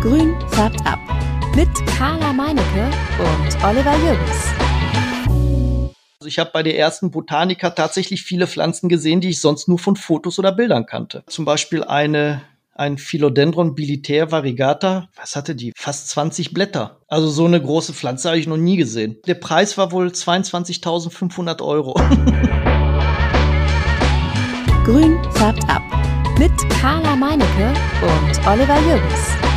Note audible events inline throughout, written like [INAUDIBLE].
Grün färbt ab. Mit Carla Meinecke und Oliver Jürgens. Also ich habe bei der ersten Botanica tatsächlich viele Pflanzen gesehen, die ich sonst nur von Fotos oder Bildern kannte. Zum Beispiel eine ein Philodendron bilitär variegata. Was hatte die? Fast 20 Blätter. Also so eine große Pflanze habe ich noch nie gesehen. Der Preis war wohl 22.500 Euro. [LAUGHS] Grün färbt ab. Mit Carla Meinecke und Oliver Jürgens.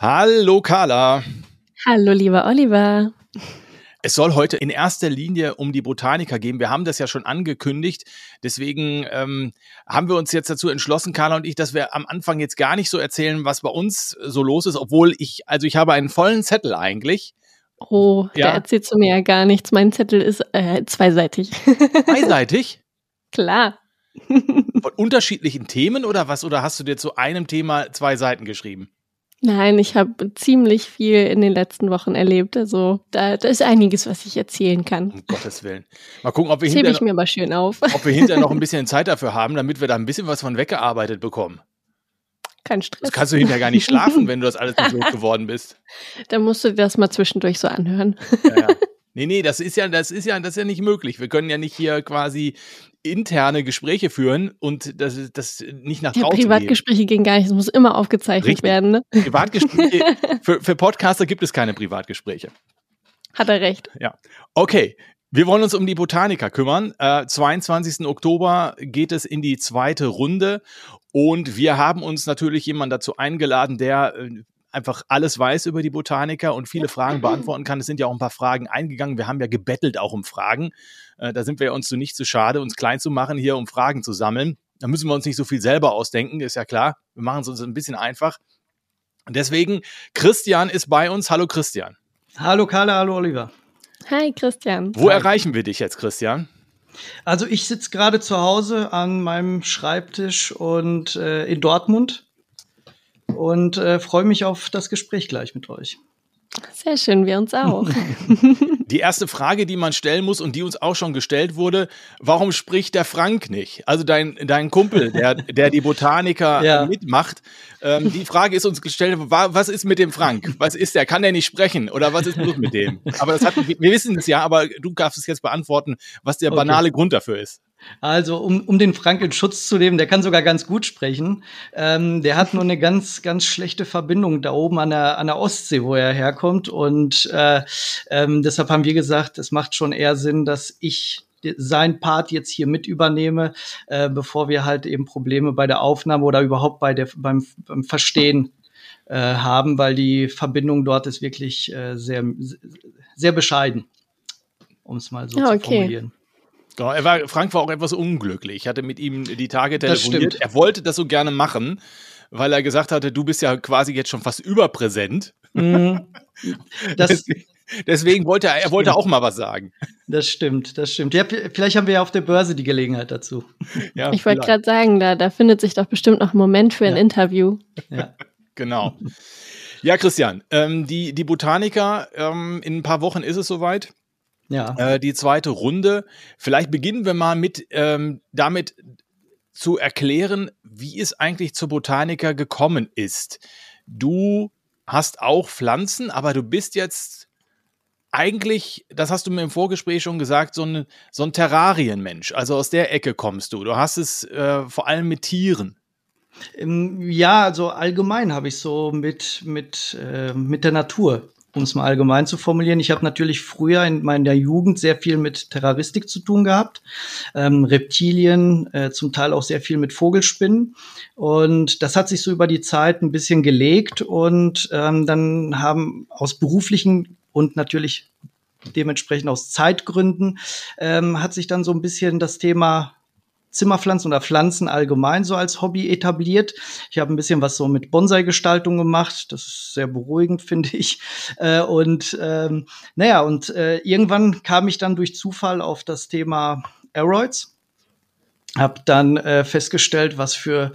Hallo Carla. Hallo lieber Oliver. Es soll heute in erster Linie um die Botaniker gehen. Wir haben das ja schon angekündigt. Deswegen ähm, haben wir uns jetzt dazu entschlossen, Carla und ich, dass wir am Anfang jetzt gar nicht so erzählen, was bei uns so los ist, obwohl ich, also ich habe einen vollen Zettel eigentlich. Oh, ja. der erzählt zu mir ja gar nichts. Mein Zettel ist äh, zweiseitig. [LAUGHS] Zweiseitig? Klar. [LAUGHS] Von unterschiedlichen Themen oder was? Oder hast du dir zu einem Thema zwei Seiten geschrieben? Nein, ich habe ziemlich viel in den letzten Wochen erlebt. Also da, da ist einiges, was ich erzählen kann. Um Gottes Willen. Mal gucken, ob wir, hinterher, ich mir mal schön auf. ob wir hinterher noch ein [LAUGHS] bisschen Zeit dafür haben, damit wir da ein bisschen was von weggearbeitet bekommen. Kein Stress. Das kannst du hinterher gar nicht schlafen, wenn du das alles nicht [LAUGHS] losgeworden bist. Dann musst du dir das mal zwischendurch so anhören. Ja, ja. [LAUGHS] Nee, nee, das ist ja, das ist ja, das ist ja nicht möglich. Wir können ja nicht hier quasi interne Gespräche führen und das, das nicht nach ja, draußen Privatgespräche gehen gar nicht, es muss immer aufgezeichnet Richtig. werden. Ne? Privatgespräche, [LAUGHS] für, für Podcaster gibt es keine Privatgespräche. Hat er recht. Ja. Okay. Wir wollen uns um die Botaniker kümmern. Äh, 22. Oktober geht es in die zweite Runde und wir haben uns natürlich jemanden dazu eingeladen, der äh, einfach alles weiß über die Botaniker und viele Fragen [LAUGHS] beantworten kann. Es sind ja auch ein paar Fragen eingegangen. Wir haben ja gebettelt auch um Fragen. Äh, da sind wir uns so nicht zu schade, uns klein zu machen, hier um Fragen zu sammeln. Da müssen wir uns nicht so viel selber ausdenken, ist ja klar. Wir machen es uns ein bisschen einfach. Und deswegen, Christian ist bei uns. Hallo Christian. Hallo Carla, hallo Oliver. Hi Christian. Wo Hi. erreichen wir dich jetzt, Christian? Also ich sitze gerade zu Hause an meinem Schreibtisch und äh, in Dortmund und äh, freue mich auf das Gespräch gleich mit euch. Sehr schön, wir uns auch. [LAUGHS] Die erste Frage, die man stellen muss und die uns auch schon gestellt wurde, warum spricht der Frank nicht? Also dein, dein Kumpel, der, der die Botaniker ja. mitmacht. Ähm, die Frage ist uns gestellt, was ist mit dem Frank? Was ist der? Kann der nicht sprechen? Oder was ist los mit dem? Aber das hat, wir wissen es ja, aber du darfst es jetzt beantworten, was der banale okay. Grund dafür ist. Also, um, um den Frank in Schutz zu nehmen, der kann sogar ganz gut sprechen. Ähm, der hat nur eine ganz, ganz schlechte Verbindung da oben an der, an der Ostsee, wo er herkommt. Und äh, ähm, deshalb haben wir gesagt, es macht schon eher Sinn, dass ich sein Part jetzt hier mit übernehme, äh, bevor wir halt eben Probleme bei der Aufnahme oder überhaupt bei der, beim, beim Verstehen äh, haben, weil die Verbindung dort ist wirklich äh, sehr, sehr bescheiden, um es mal so ja, okay. zu formulieren. Genau, er war, Frank war auch etwas unglücklich. Ich hatte mit ihm die Tage telefoniert. Er wollte das so gerne machen, weil er gesagt hatte, du bist ja quasi jetzt schon fast überpräsent. Mhm. [LAUGHS] Das, deswegen, deswegen wollte er, er wollte auch mal was sagen. Das stimmt, das stimmt. Ja, vielleicht haben wir ja auf der Börse die Gelegenheit dazu. Ja, ich wollte gerade sagen, da, da findet sich doch bestimmt noch ein Moment für ein ja. Interview. Ja. [LAUGHS] genau. Ja, Christian, ähm, die, die Botaniker, ähm, in ein paar Wochen ist es soweit. Ja. Äh, die zweite Runde. Vielleicht beginnen wir mal mit ähm, damit zu erklären, wie es eigentlich zur Botaniker gekommen ist. Du hast auch Pflanzen, aber du bist jetzt eigentlich, das hast du mir im Vorgespräch schon gesagt, so ein, so ein Terrarienmensch. Also aus der Ecke kommst du. Du hast es äh, vor allem mit Tieren. Ähm, ja, also allgemein habe ich so mit, mit, äh, mit der Natur um es mal allgemein zu formulieren. Ich habe natürlich früher in meiner Jugend sehr viel mit Terroristik zu tun gehabt, ähm, Reptilien, äh, zum Teil auch sehr viel mit Vogelspinnen. Und das hat sich so über die Zeit ein bisschen gelegt und ähm, dann haben aus beruflichen und natürlich dementsprechend aus Zeitgründen ähm, hat sich dann so ein bisschen das Thema Zimmerpflanzen oder Pflanzen allgemein so als Hobby etabliert. Ich habe ein bisschen was so mit Bonsai-Gestaltung gemacht. Das ist sehr beruhigend, [LAUGHS] finde ich. Äh, und ähm, naja, und äh, irgendwann kam ich dann durch Zufall auf das Thema Aeroids. Habe dann äh, festgestellt, was für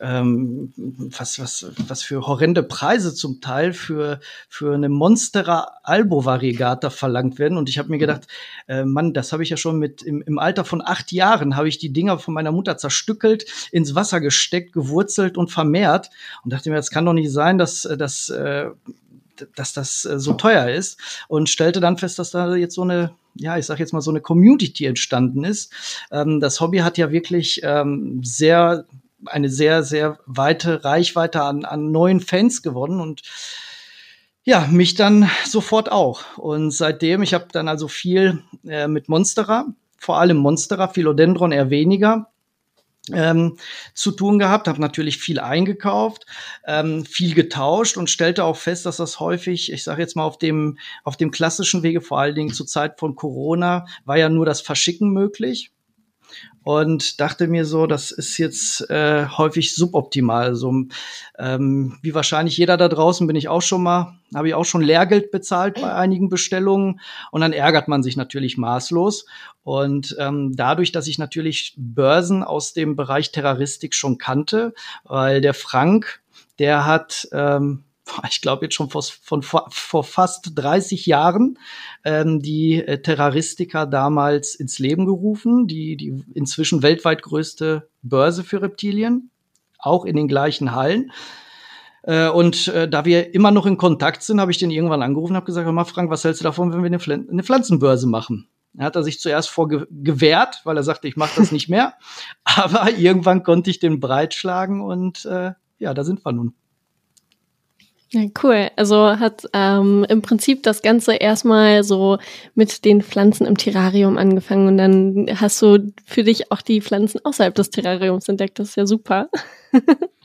ähm, was, was, was für horrende Preise zum Teil für, für eine Monstera Albo Variegata verlangt werden. Und ich habe mir gedacht, äh, Mann, das habe ich ja schon mit im, im Alter von acht Jahren habe ich die Dinger von meiner Mutter zerstückelt, ins Wasser gesteckt, gewurzelt und vermehrt. Und dachte mir, das kann doch nicht sein, dass, dass äh, dass das äh, so teuer ist und stellte dann fest, dass da jetzt so eine, ja, ich sag jetzt mal so eine Community entstanden ist. Ähm, das Hobby hat ja wirklich ähm, sehr eine sehr sehr weite Reichweite an, an neuen Fans gewonnen und ja, mich dann sofort auch. Und seitdem, ich habe dann also viel äh, mit Monstera, vor allem Monstera, Philodendron eher weniger, ähm, zu tun gehabt, habe natürlich viel eingekauft, ähm, viel getauscht und stellte auch fest, dass das häufig, ich sage jetzt mal auf dem auf dem klassischen Wege, vor allen Dingen zur Zeit von Corona, war ja nur das Verschicken möglich und dachte mir so, das ist jetzt äh, häufig suboptimal. So ähm, wie wahrscheinlich jeder da draußen bin ich auch schon mal, habe ich auch schon Lehrgeld bezahlt bei einigen Bestellungen und dann ärgert man sich natürlich maßlos. Und ähm, dadurch, dass ich natürlich Börsen aus dem Bereich Terroristik schon kannte, weil der Frank, der hat ähm, ich glaube jetzt schon vor, von, vor fast 30 Jahren, ähm, die äh, Terroristica damals ins Leben gerufen, die, die inzwischen weltweit größte Börse für Reptilien, auch in den gleichen Hallen. Äh, und äh, da wir immer noch in Kontakt sind, habe ich den irgendwann angerufen und habe gesagt, hör mal Frank, was hältst du davon, wenn wir eine, Pfl eine Pflanzenbörse machen? Er hat er sich zuerst vor gewehrt, weil er sagte, ich mache das nicht mehr. [LAUGHS] Aber irgendwann konnte ich den breitschlagen und äh, ja, da sind wir nun. Ja, cool. Also hat ähm, im Prinzip das Ganze erstmal so mit den Pflanzen im Terrarium angefangen und dann hast du für dich auch die Pflanzen außerhalb des Terrariums entdeckt. Das ist ja super. [LAUGHS]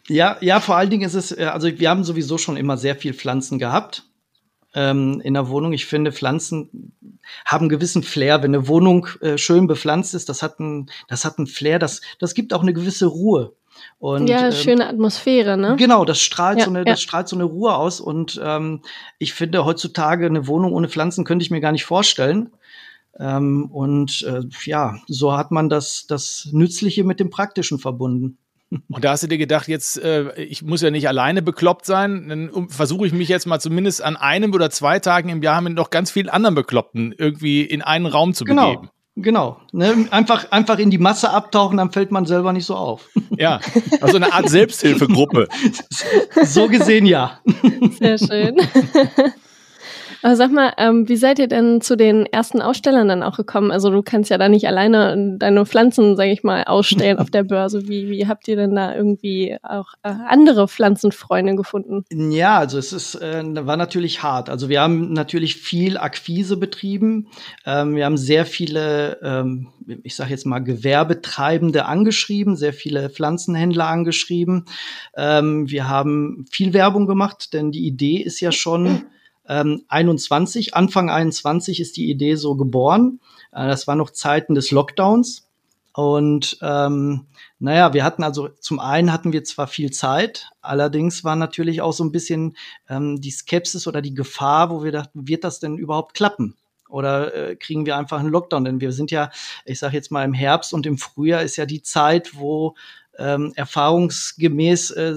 ja, ja, vor allen Dingen ist es, äh, also wir haben sowieso schon immer sehr viel Pflanzen gehabt ähm, in der Wohnung. Ich finde, Pflanzen haben einen gewissen Flair. Wenn eine Wohnung äh, schön bepflanzt ist, das hat ein, das hat ein Flair, das, das gibt auch eine gewisse Ruhe. Und, ja, ähm, schöne Atmosphäre, ne? Genau, das strahlt, ja, so, eine, ja. das strahlt so eine Ruhe aus. Und ähm, ich finde, heutzutage eine Wohnung ohne Pflanzen könnte ich mir gar nicht vorstellen. Ähm, und äh, ja, so hat man das, das Nützliche mit dem Praktischen verbunden. [LAUGHS] Und da hast du dir gedacht, jetzt, äh, ich muss ja nicht alleine bekloppt sein, dann versuche ich mich jetzt mal zumindest an einem oder zwei Tagen im Jahr mit noch ganz vielen anderen Bekloppten irgendwie in einen Raum zu genau. begeben. Genau. Ne? Einfach, einfach in die Masse abtauchen, dann fällt man selber nicht so auf. [LAUGHS] Ja, also eine Art Selbsthilfegruppe. [LAUGHS] so gesehen ja. Sehr schön. [LAUGHS] Aber sag mal, ähm, wie seid ihr denn zu den ersten Ausstellern dann auch gekommen? Also du kannst ja da nicht alleine deine Pflanzen, sage ich mal, ausstellen auf der Börse. Wie, wie habt ihr denn da irgendwie auch äh, andere Pflanzenfreunde gefunden? Ja, also es ist, äh, war natürlich hart. Also wir haben natürlich viel Akquise betrieben. Ähm, wir haben sehr viele, ähm, ich sage jetzt mal, Gewerbetreibende angeschrieben, sehr viele Pflanzenhändler angeschrieben. Ähm, wir haben viel Werbung gemacht, denn die Idee ist ja schon, ähm, 21, Anfang 21 ist die Idee so geboren. Äh, das war noch Zeiten des Lockdowns. Und ähm, naja, wir hatten also zum einen hatten wir zwar viel Zeit, allerdings war natürlich auch so ein bisschen ähm, die Skepsis oder die Gefahr, wo wir dachten, wird das denn überhaupt klappen? Oder äh, kriegen wir einfach einen Lockdown? Denn wir sind ja, ich sage jetzt mal im Herbst und im Frühjahr ist ja die Zeit, wo ähm, erfahrungsgemäß, äh,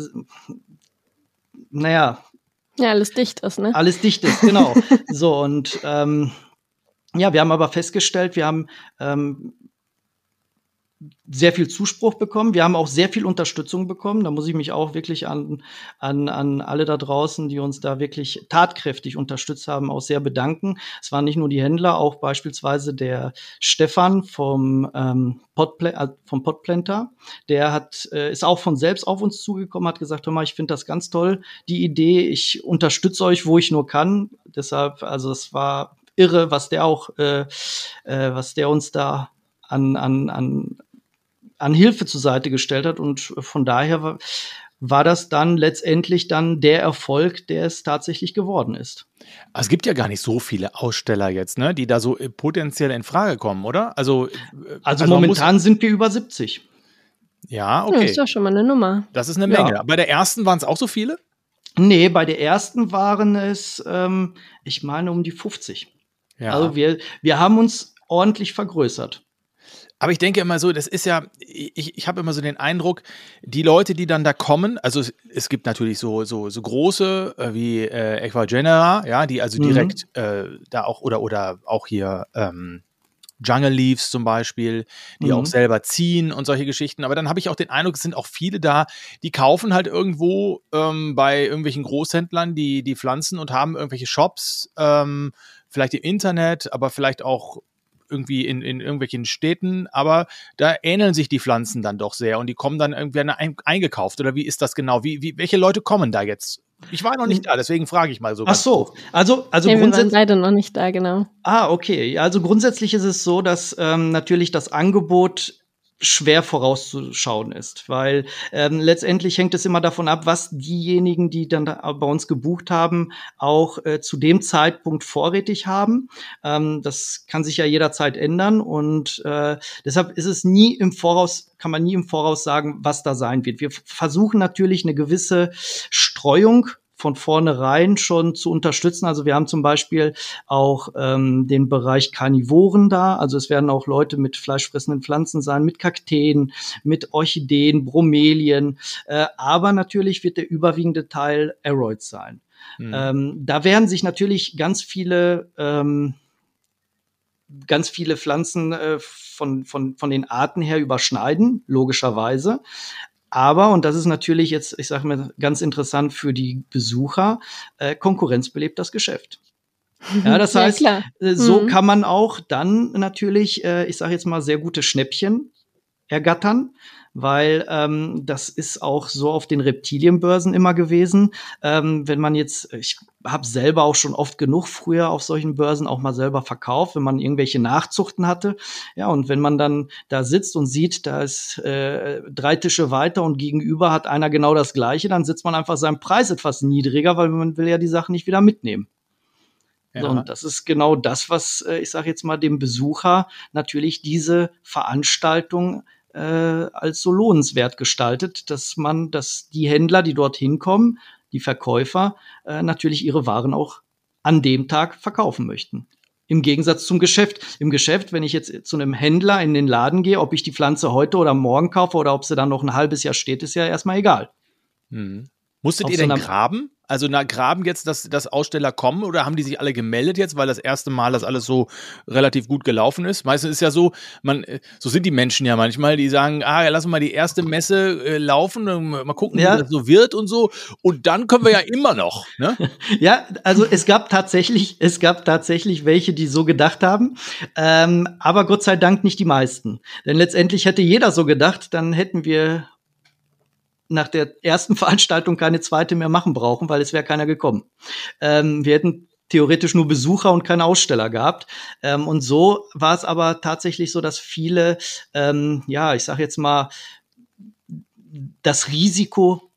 naja, ja, alles dicht ist, ne? Alles dicht ist, genau. [LAUGHS] so, und ähm, ja, wir haben aber festgestellt, wir haben ähm, sehr viel Zuspruch bekommen. Wir haben auch sehr viel Unterstützung bekommen. Da muss ich mich auch wirklich an, an, an alle da draußen, die uns da wirklich tatkräftig unterstützt haben, auch sehr bedanken. Es waren nicht nur die Händler, auch beispielsweise der Stefan vom, ähm, Podpl äh, vom Podplanter. Der hat, äh, ist auch von selbst auf uns zugekommen, hat gesagt, hör mal, ich finde das ganz toll, die Idee. Ich unterstütze euch, wo ich nur kann. Deshalb, also es war irre, was der auch, äh, äh, was der uns da an, an, an an Hilfe zur Seite gestellt hat. Und von daher war, war das dann letztendlich dann der Erfolg, der es tatsächlich geworden ist. Es gibt ja gar nicht so viele Aussteller jetzt, ne, die da so äh, potenziell in Frage kommen, oder? Also, äh, also, also momentan sind wir über 70. Ja, okay. Das ist doch schon mal eine Nummer. Das ist eine Menge. Ja. Bei der ersten waren es auch so viele? Nee, bei der ersten waren es, ähm, ich meine, um die 50. Ja. Also wir, wir haben uns ordentlich vergrößert. Aber ich denke immer so, das ist ja, ich, ich habe immer so den Eindruck, die Leute, die dann da kommen, also es, es gibt natürlich so, so, so große äh, wie äh, Equagenera, ja, die also mhm. direkt äh, da auch, oder, oder auch hier ähm, Jungle Leaves zum Beispiel, die mhm. auch selber ziehen und solche Geschichten. Aber dann habe ich auch den Eindruck, es sind auch viele da, die kaufen halt irgendwo ähm, bei irgendwelchen Großhändlern die, die Pflanzen und haben irgendwelche Shops, ähm, vielleicht im Internet, aber vielleicht auch irgendwie in, in irgendwelchen Städten, aber da ähneln sich die Pflanzen dann doch sehr und die kommen dann irgendwie ein, eingekauft oder wie ist das genau? Wie, wie, welche Leute kommen da jetzt? Ich war noch nicht da, deswegen frage ich mal so. Ach so, also also nee, grundsätzlich. Wir waren leider noch nicht da, genau. Ah, okay. Also grundsätzlich ist es so, dass ähm, natürlich das Angebot schwer vorauszuschauen ist, weil ähm, letztendlich hängt es immer davon ab, was diejenigen, die dann bei uns gebucht haben, auch äh, zu dem Zeitpunkt vorrätig haben. Ähm, das kann sich ja jederzeit ändern und äh, deshalb ist es nie im Voraus, kann man nie im Voraus sagen, was da sein wird. Wir versuchen natürlich eine gewisse Streuung von vornherein schon zu unterstützen. Also wir haben zum Beispiel auch ähm, den Bereich Karnivoren da. Also es werden auch Leute mit fleischfressenden Pflanzen sein, mit Kakteen, mit Orchideen, Bromelien. Äh, aber natürlich wird der überwiegende Teil Aeroids sein. Mhm. Ähm, da werden sich natürlich ganz viele ähm, ganz viele Pflanzen äh, von, von, von den Arten her überschneiden, logischerweise. Aber, und das ist natürlich jetzt, ich sage mal, ganz interessant für die Besucher, äh, Konkurrenz belebt das Geschäft. [LAUGHS] Ja, das heißt, ja, äh, so mhm. kann man auch dann natürlich, äh, ich sage jetzt mal, sehr gute Schnäppchen ergattern weil ähm, das ist auch so auf den Reptilienbörsen immer gewesen. Ähm, wenn man jetzt, ich habe selber auch schon oft genug früher auf solchen Börsen auch mal selber verkauft, wenn man irgendwelche Nachzuchten hatte. Ja, und wenn man dann da sitzt und sieht, da ist äh, drei Tische weiter und gegenüber hat einer genau das gleiche, dann sitzt man einfach seinen Preis etwas niedriger, weil man will ja die Sachen nicht wieder mitnehmen. Ja. So, und das ist genau das, was äh, ich sage jetzt mal dem Besucher natürlich diese Veranstaltung äh, als so lohnenswert gestaltet, dass man, dass die Händler, die dorthin kommen, die Verkäufer, äh, natürlich ihre Waren auch an dem Tag verkaufen möchten. Im Gegensatz zum Geschäft. Im Geschäft, wenn ich jetzt zu einem Händler in den Laden gehe, ob ich die Pflanze heute oder morgen kaufe oder ob sie dann noch ein halbes Jahr steht, ist ja erstmal egal. Hm. Musstet Auf ihr so denn graben? Also na, graben jetzt, dass, dass Aussteller kommen oder haben die sich alle gemeldet jetzt, weil das erste Mal das alles so relativ gut gelaufen ist? Meistens ist ja so, man, äh, so sind die Menschen ja manchmal, die sagen, ah, lass mal die erste Messe äh, laufen, mal gucken, ja. wie das so wird und so. Und dann können wir ja immer noch. Ne? [LAUGHS] ja, also es gab tatsächlich, es gab tatsächlich welche, die so gedacht haben, ähm, aber Gott sei Dank nicht die meisten. Denn letztendlich hätte jeder so gedacht, dann hätten wir nach der ersten [LAUGHS] Veranstaltung keine zweite mehr machen brauchen, weil es wäre keiner gekommen. Ähm, wir hätten theoretisch nur Besucher und keine Aussteller gehabt. Ähm, und so war es aber tatsächlich so, dass viele, ähm, ja, ich sage jetzt mal, das Risiko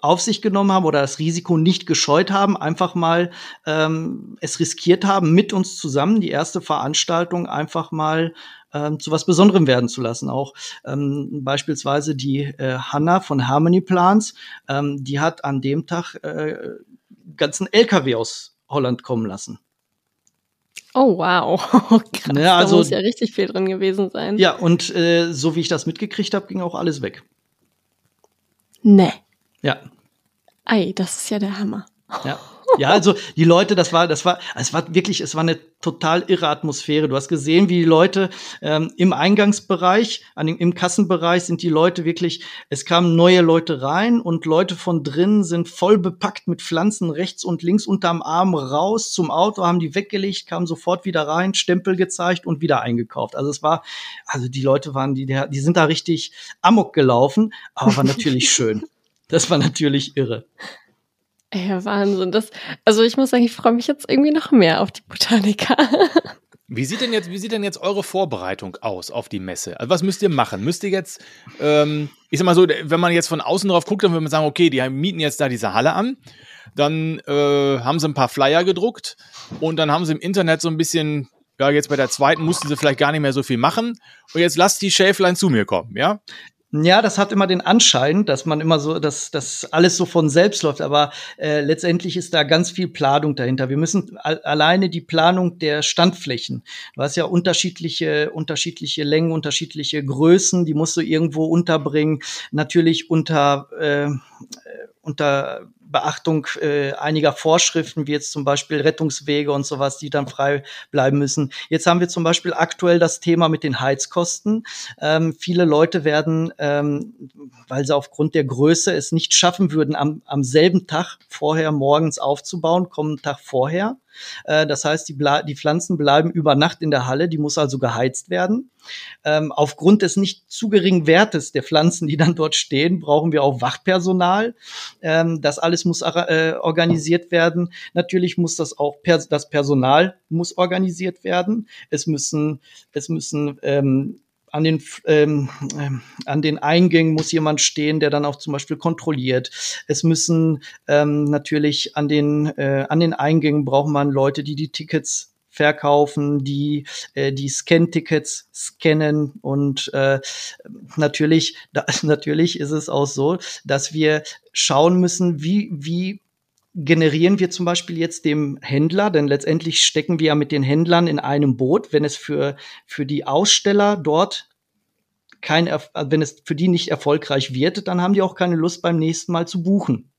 auf sich genommen haben oder das Risiko nicht gescheut haben, einfach mal ähm, es riskiert haben, mit uns zusammen die erste Veranstaltung einfach mal ähm, zu was Besonderem werden zu lassen. Auch ähm, beispielsweise die äh, Hanna von Harmony Plants, ähm, die hat an dem Tag äh, ganzen LKW aus Holland kommen lassen. Oh wow, [LAUGHS] krass, ja, also, da muss ja richtig viel drin gewesen sein. Ja, und äh, so wie ich das mitgekriegt habe, ging auch alles weg. Nee. Ja. Ei, das ist ja der Hammer. Ja. [LAUGHS] Ja, also die Leute, das war, das war, es war wirklich, es war eine total irre Atmosphäre. Du hast gesehen, wie die Leute ähm, im Eingangsbereich, an dem, im Kassenbereich sind die Leute wirklich, es kamen neue Leute rein und Leute von drin sind voll bepackt mit Pflanzen rechts und links unterm Arm raus zum Auto, haben die weggelegt, kamen sofort wieder rein, Stempel gezeigt und wieder eingekauft. Also es war, also die Leute waren, die, die sind da richtig amok gelaufen, aber war natürlich [LAUGHS] schön. Das war natürlich irre. Ja, Wahnsinn. Das, also ich muss sagen, ich freue mich jetzt irgendwie noch mehr auf die Botaniker. [LAUGHS] Wie sieht denn jetzt, wie sieht denn jetzt eure Vorbereitung aus auf die Messe? Also was müsst ihr machen? Müsst ihr jetzt, ähm, ich sag mal so, wenn man jetzt von außen drauf guckt, dann würde man sagen, okay, die mieten jetzt da diese Halle an, dann äh, haben sie ein paar Flyer gedruckt und dann haben sie im Internet so ein bisschen, ja, jetzt bei der zweiten mussten sie vielleicht gar nicht mehr so viel machen und jetzt lasst die Schäflein zu mir kommen, ja? Ja, das hat immer den Anschein, dass man immer so, dass das alles so von selbst läuft, aber äh, letztendlich ist da ganz viel Planung dahinter. Wir müssen alleine die Planung der Standflächen. Du hast ja unterschiedliche, unterschiedliche Längen, unterschiedliche Größen, die musst du irgendwo unterbringen. Natürlich unter äh, unter Beachtung äh, einiger Vorschriften, wie jetzt zum Beispiel Rettungswege und sowas, die dann frei bleiben müssen. Jetzt haben wir zum Beispiel aktuell das Thema mit den Heizkosten. Ähm, viele Leute werden, ähm, weil sie aufgrund der Größe es nicht schaffen würden, am, am selben Tag vorher morgens aufzubauen, kommen Tag vorher. Äh, das heißt, die, die, Pflanzen bleiben über Nacht in der Halle, die muss also geheizt werden. Ähm, aufgrund des nicht zu geringen Wertes der Pflanzen, die dann dort stehen, brauchen wir auch Wachpersonal. Ähm, das alles muss äh, organisiert werden. Natürlich muss das auch das Personal muss organisiert werden. Es müssen es müssen ähm, an den, ähm, ähm, an den Eingängen muss jemand stehen, der dann auch zum Beispiel kontrolliert. Es müssen ähm, natürlich an den, äh, an den Eingängen braucht man Leute, die die Tickets verkaufen, die äh, die Scan-Tickets scannen und äh, natürlich, [LAUGHS] da, natürlich ist es auch so, dass wir schauen müssen, wie wie generieren wir zum Beispiel jetzt dem Händler, denn letztendlich stecken wir ja mit den Händlern in einem Boot, wenn es für, für die Aussteller dort kein, wenn es für die nicht erfolgreich wird, dann haben die auch keine Lust beim nächsten Mal zu buchen.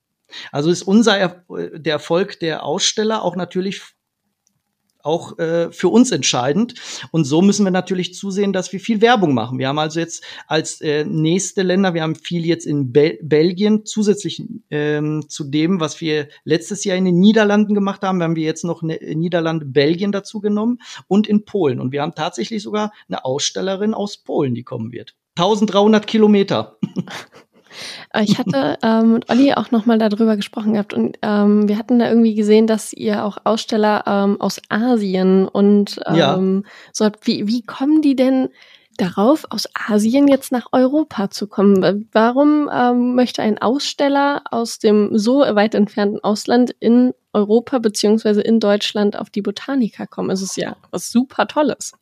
Also ist unser, der Erfolg der Aussteller auch natürlich auch äh, für uns entscheidend. Und so müssen wir natürlich zusehen, dass wir viel Werbung machen. Wir haben also jetzt als äh, nächste Länder, wir haben viel jetzt in Bel Belgien, zusätzlich ähm, zu dem, was wir letztes Jahr in den Niederlanden gemacht haben, haben wir jetzt noch eine Niederlande, Belgien dazu genommen und in Polen. Und wir haben tatsächlich sogar eine Ausstellerin aus Polen, die kommen wird. 1300 Kilometer. [LAUGHS] Ich hatte [LAUGHS] ähm, mit Olli auch nochmal darüber gesprochen gehabt und ähm, wir hatten da irgendwie gesehen, dass ihr auch Aussteller ähm, aus Asien und ähm, ja. so habt. Wie, wie kommen die denn darauf, aus Asien jetzt nach Europa zu kommen? Warum ähm, möchte ein Aussteller aus dem so weit entfernten Ausland in Europa beziehungsweise in Deutschland auf die Botanika kommen? Es ist ja was super Tolles.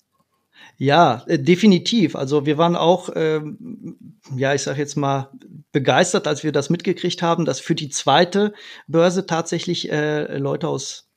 Ja, äh, definitiv. Also wir waren auch, ähm, ja, ich sage jetzt mal, begeistert, als wir das mitgekriegt haben, dass für die zweite Börse tatsächlich äh, Leute aus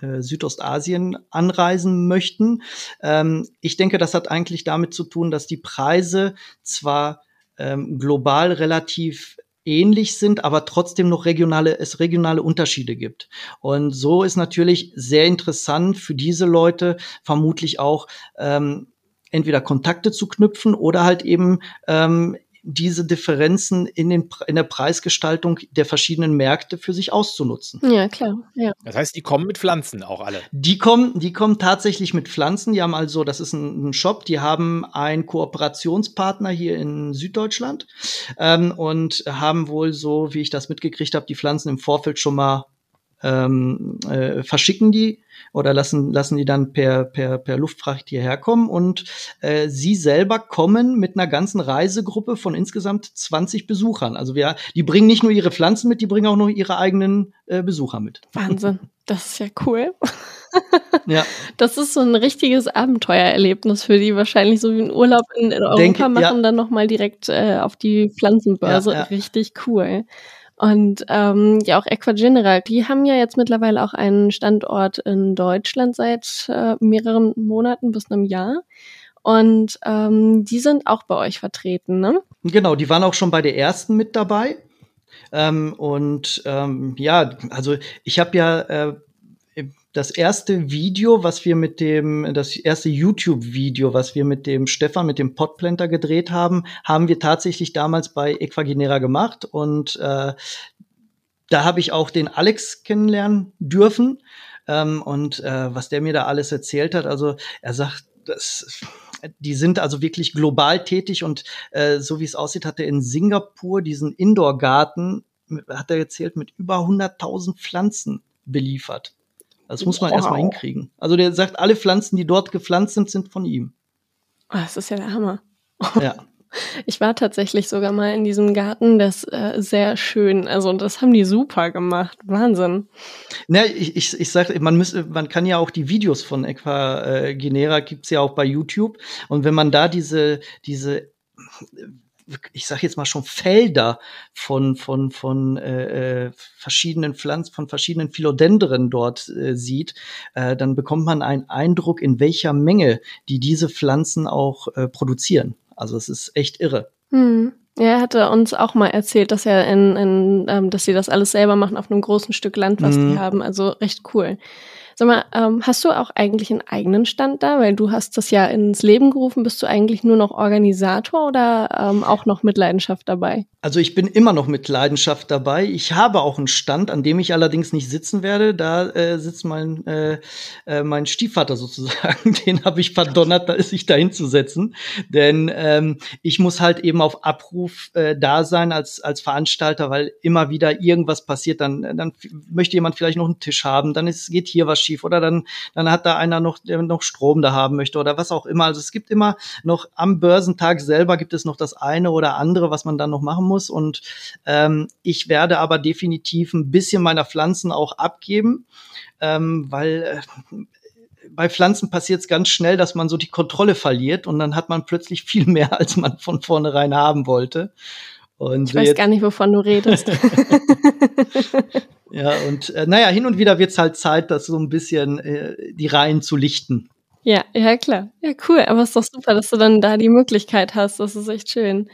äh, Südostasien anreisen möchten. Ähm, ich denke, das hat eigentlich damit zu tun, dass die Preise zwar ähm, global relativ ähnlich sind, aber trotzdem noch regionale, es regionale Unterschiede gibt. Und so ist natürlich sehr interessant für diese Leute vermutlich auch ähm, entweder Kontakte zu knüpfen oder halt eben ähm, diese Differenzen in, den, in der Preisgestaltung der verschiedenen Märkte für sich auszunutzen. Ja, klar. Ja. Das heißt, die kommen mit Pflanzen auch alle. Die kommen, die kommen tatsächlich mit Pflanzen. Die haben also, das ist ein, ein Shop, die haben einen Kooperationspartner hier in Süddeutschland ähm, und haben wohl so, wie ich das mitgekriegt habe, die Pflanzen im Vorfeld schon mal ähm, äh, verschicken die oder lassen, lassen die dann per, per, per Luftfracht hierher kommen und äh, sie selber kommen mit einer ganzen Reisegruppe von insgesamt 20 Besuchern. Also wir, die bringen nicht nur ihre Pflanzen mit, die bringen auch noch ihre eigenen äh, Besucher mit. Wahnsinn, das ist ja cool. [LAUGHS] ja. Das ist so ein richtiges Abenteuererlebnis für die wahrscheinlich so wie ein Urlaub in, in Europa Denk, machen, ja. dann nochmal direkt äh, auf die Pflanzenbörse. Ja, ja. Richtig cool. Und ähm, ja, auch Equageneral, die haben ja jetzt mittlerweile auch einen Standort in Deutschland seit äh, mehreren Monaten bis einem Jahr. Und ähm, die sind auch bei euch vertreten, ne? Genau, die waren auch schon bei der ersten mit dabei. Ähm, und ähm, ja, also ich habe ja äh, das erste Video, was wir mit dem, das erste YouTube-Video, was wir mit dem Stefan, mit dem Podplanter gedreht haben, haben wir tatsächlich damals bei Equagenera gemacht. Und äh, da habe ich auch den Alex kennenlernen dürfen. Ähm, und äh, was der mir da alles erzählt hat, also er sagt, das die sind also wirklich global tätig. Und äh, so wie es aussieht, hat er in Singapur diesen Indoor-Garten, hat er erzählt, mit über 100.000 Pflanzen beliefert. Das muss man wow. erstmal hinkriegen. Also der sagt, alle Pflanzen, die dort gepflanzt sind, sind von ihm. Oh, das ist ja der Hammer. [LAUGHS] Ja. Ich war tatsächlich sogar mal in diesem Garten, das äh, sehr schön. Also das haben die super gemacht. Wahnsinn. Na, ich, ich, ich sag, man müsste, man kann ja auch die Videos von Equa äh, Genera gibt's ja auch bei YouTube. Und wenn man da diese, diese ich sage jetzt mal schon Felder von von von äh, äh, verschiedenen Pflanzen, von verschiedenen Philodendren dort äh, sieht, äh, dann bekommt man einen Eindruck, in welcher Menge die diese Pflanzen auch äh, produzieren. Also es ist echt irre. Hm. Ja, er hatte uns auch mal erzählt, dass er in, in ähm, dass sie das alles selber machen auf einem großen Stück Land, was mhm. die haben. Also recht cool. Sag mal, ähm, hast du auch eigentlich einen eigenen Stand da? Weil du hast das ja ins Leben gerufen. Bist du eigentlich nur noch Organisator oder ähm, auch noch mit Leidenschaft dabei? Also ich bin immer noch mit Leidenschaft dabei. Ich habe auch einen Stand, an dem ich allerdings nicht sitzen werde. Da äh, sitzt mein, äh, äh, mein Stiefvater sozusagen. [LAUGHS] Den habe ich verdonnert, da sich da hinzusetzen. Denn ähm, ich muss halt eben auf Abruf äh, da sein als, als Veranstalter, weil immer wieder irgendwas passiert. Dann, dann möchte jemand vielleicht noch einen Tisch haben, dann ist, geht hier was schief oder dann, dann hat da einer noch, der noch Strom da haben möchte oder was auch immer. Also es gibt immer noch am Börsentag selber gibt es noch das eine oder andere, was man dann noch machen muss. Und ähm, ich werde aber definitiv ein bisschen meiner Pflanzen auch abgeben, ähm, weil äh, bei Pflanzen passiert es ganz schnell, dass man so die Kontrolle verliert und dann hat man plötzlich viel mehr, [LAUGHS] als man von vornherein haben wollte. Und ich weiß gar nicht, wovon du redest. [LAUGHS] Ja, und äh, naja, hin und wieder wird's halt Zeit, das so ein bisschen äh, die Reihen zu lichten. Ja, ja, klar. Ja, cool. Aber es ist doch super, dass du dann da die Möglichkeit hast. Das ist echt schön.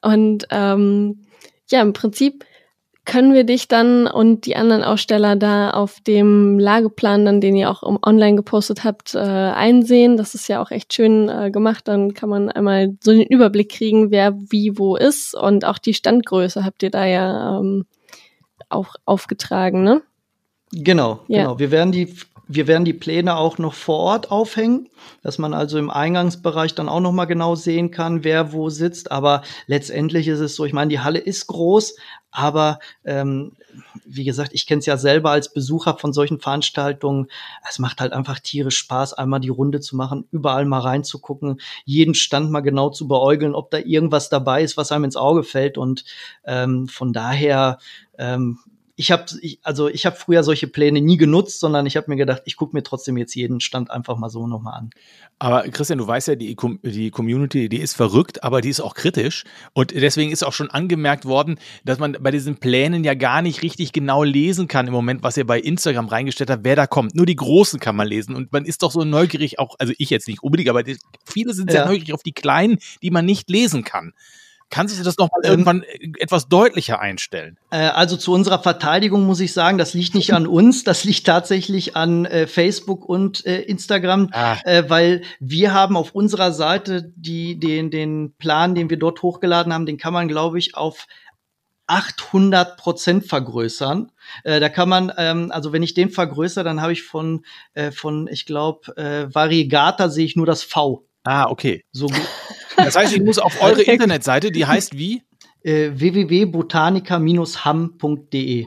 Und ähm, ja, im Prinzip können wir dich dann und die anderen Aussteller da auf dem Lageplan, dann, den ihr auch online gepostet habt, äh, einsehen. Das ist ja auch echt schön äh, gemacht. Dann kann man einmal so den Überblick kriegen, wer wie wo ist und auch die Standgröße habt ihr da ja ähm, auch aufgetragen, ne? Genau, ja. genau. Wir werden die wir werden die Pläne auch noch vor Ort aufhängen, dass man also im Eingangsbereich dann auch noch mal genau sehen kann, wer wo sitzt. Aber letztendlich ist es so, ich meine, die Halle ist groß, aber ähm, wie gesagt, ich kenne es ja selber als Besucher von solchen Veranstaltungen. Es macht halt einfach tierisch Spaß, einmal die Runde zu machen, überall mal reinzugucken, jeden Stand mal genau zu beäugeln, ob da irgendwas dabei ist, was einem ins Auge fällt. Und ähm, von daher ähm, ich habe also ich habe früher solche Pläne nie genutzt, sondern ich habe mir gedacht, ich gucke mir trotzdem jetzt jeden Stand einfach mal so nochmal an. Aber Christian, du weißt ja, die, die Community, die ist verrückt, aber die ist auch kritisch. Und deswegen ist auch schon angemerkt worden, dass man bei diesen Plänen ja gar nicht richtig genau lesen kann im Moment, was ihr bei Instagram reingestellt habt, wer da kommt. Nur die Großen kann man lesen. Und man ist doch so neugierig, auch, also ich jetzt nicht unbedingt, aber die, viele sind sehr ja. neugierig auf die Kleinen, die man nicht lesen kann. Kannst du das noch mal ähm, irgendwann äh, etwas deutlicher einstellen? Äh, also zu unserer Verteidigung muss ich sagen, das liegt nicht an uns, das liegt tatsächlich an äh, Facebook und äh, Instagram, ah. äh, weil wir haben auf unserer Seite die, den, den Plan, den wir dort hochgeladen haben, den kann man, glaube ich, auf 800 Prozent vergrößern. Äh, da kann man, ähm, also wenn ich den vergrößere, dann habe ich von, äh, von ich glaube, äh, Variegata sehe ich nur das V. Ah, okay. So Das heißt, ich muss auf eure Internetseite, die heißt wie? Äh, www.botanica-ham.de.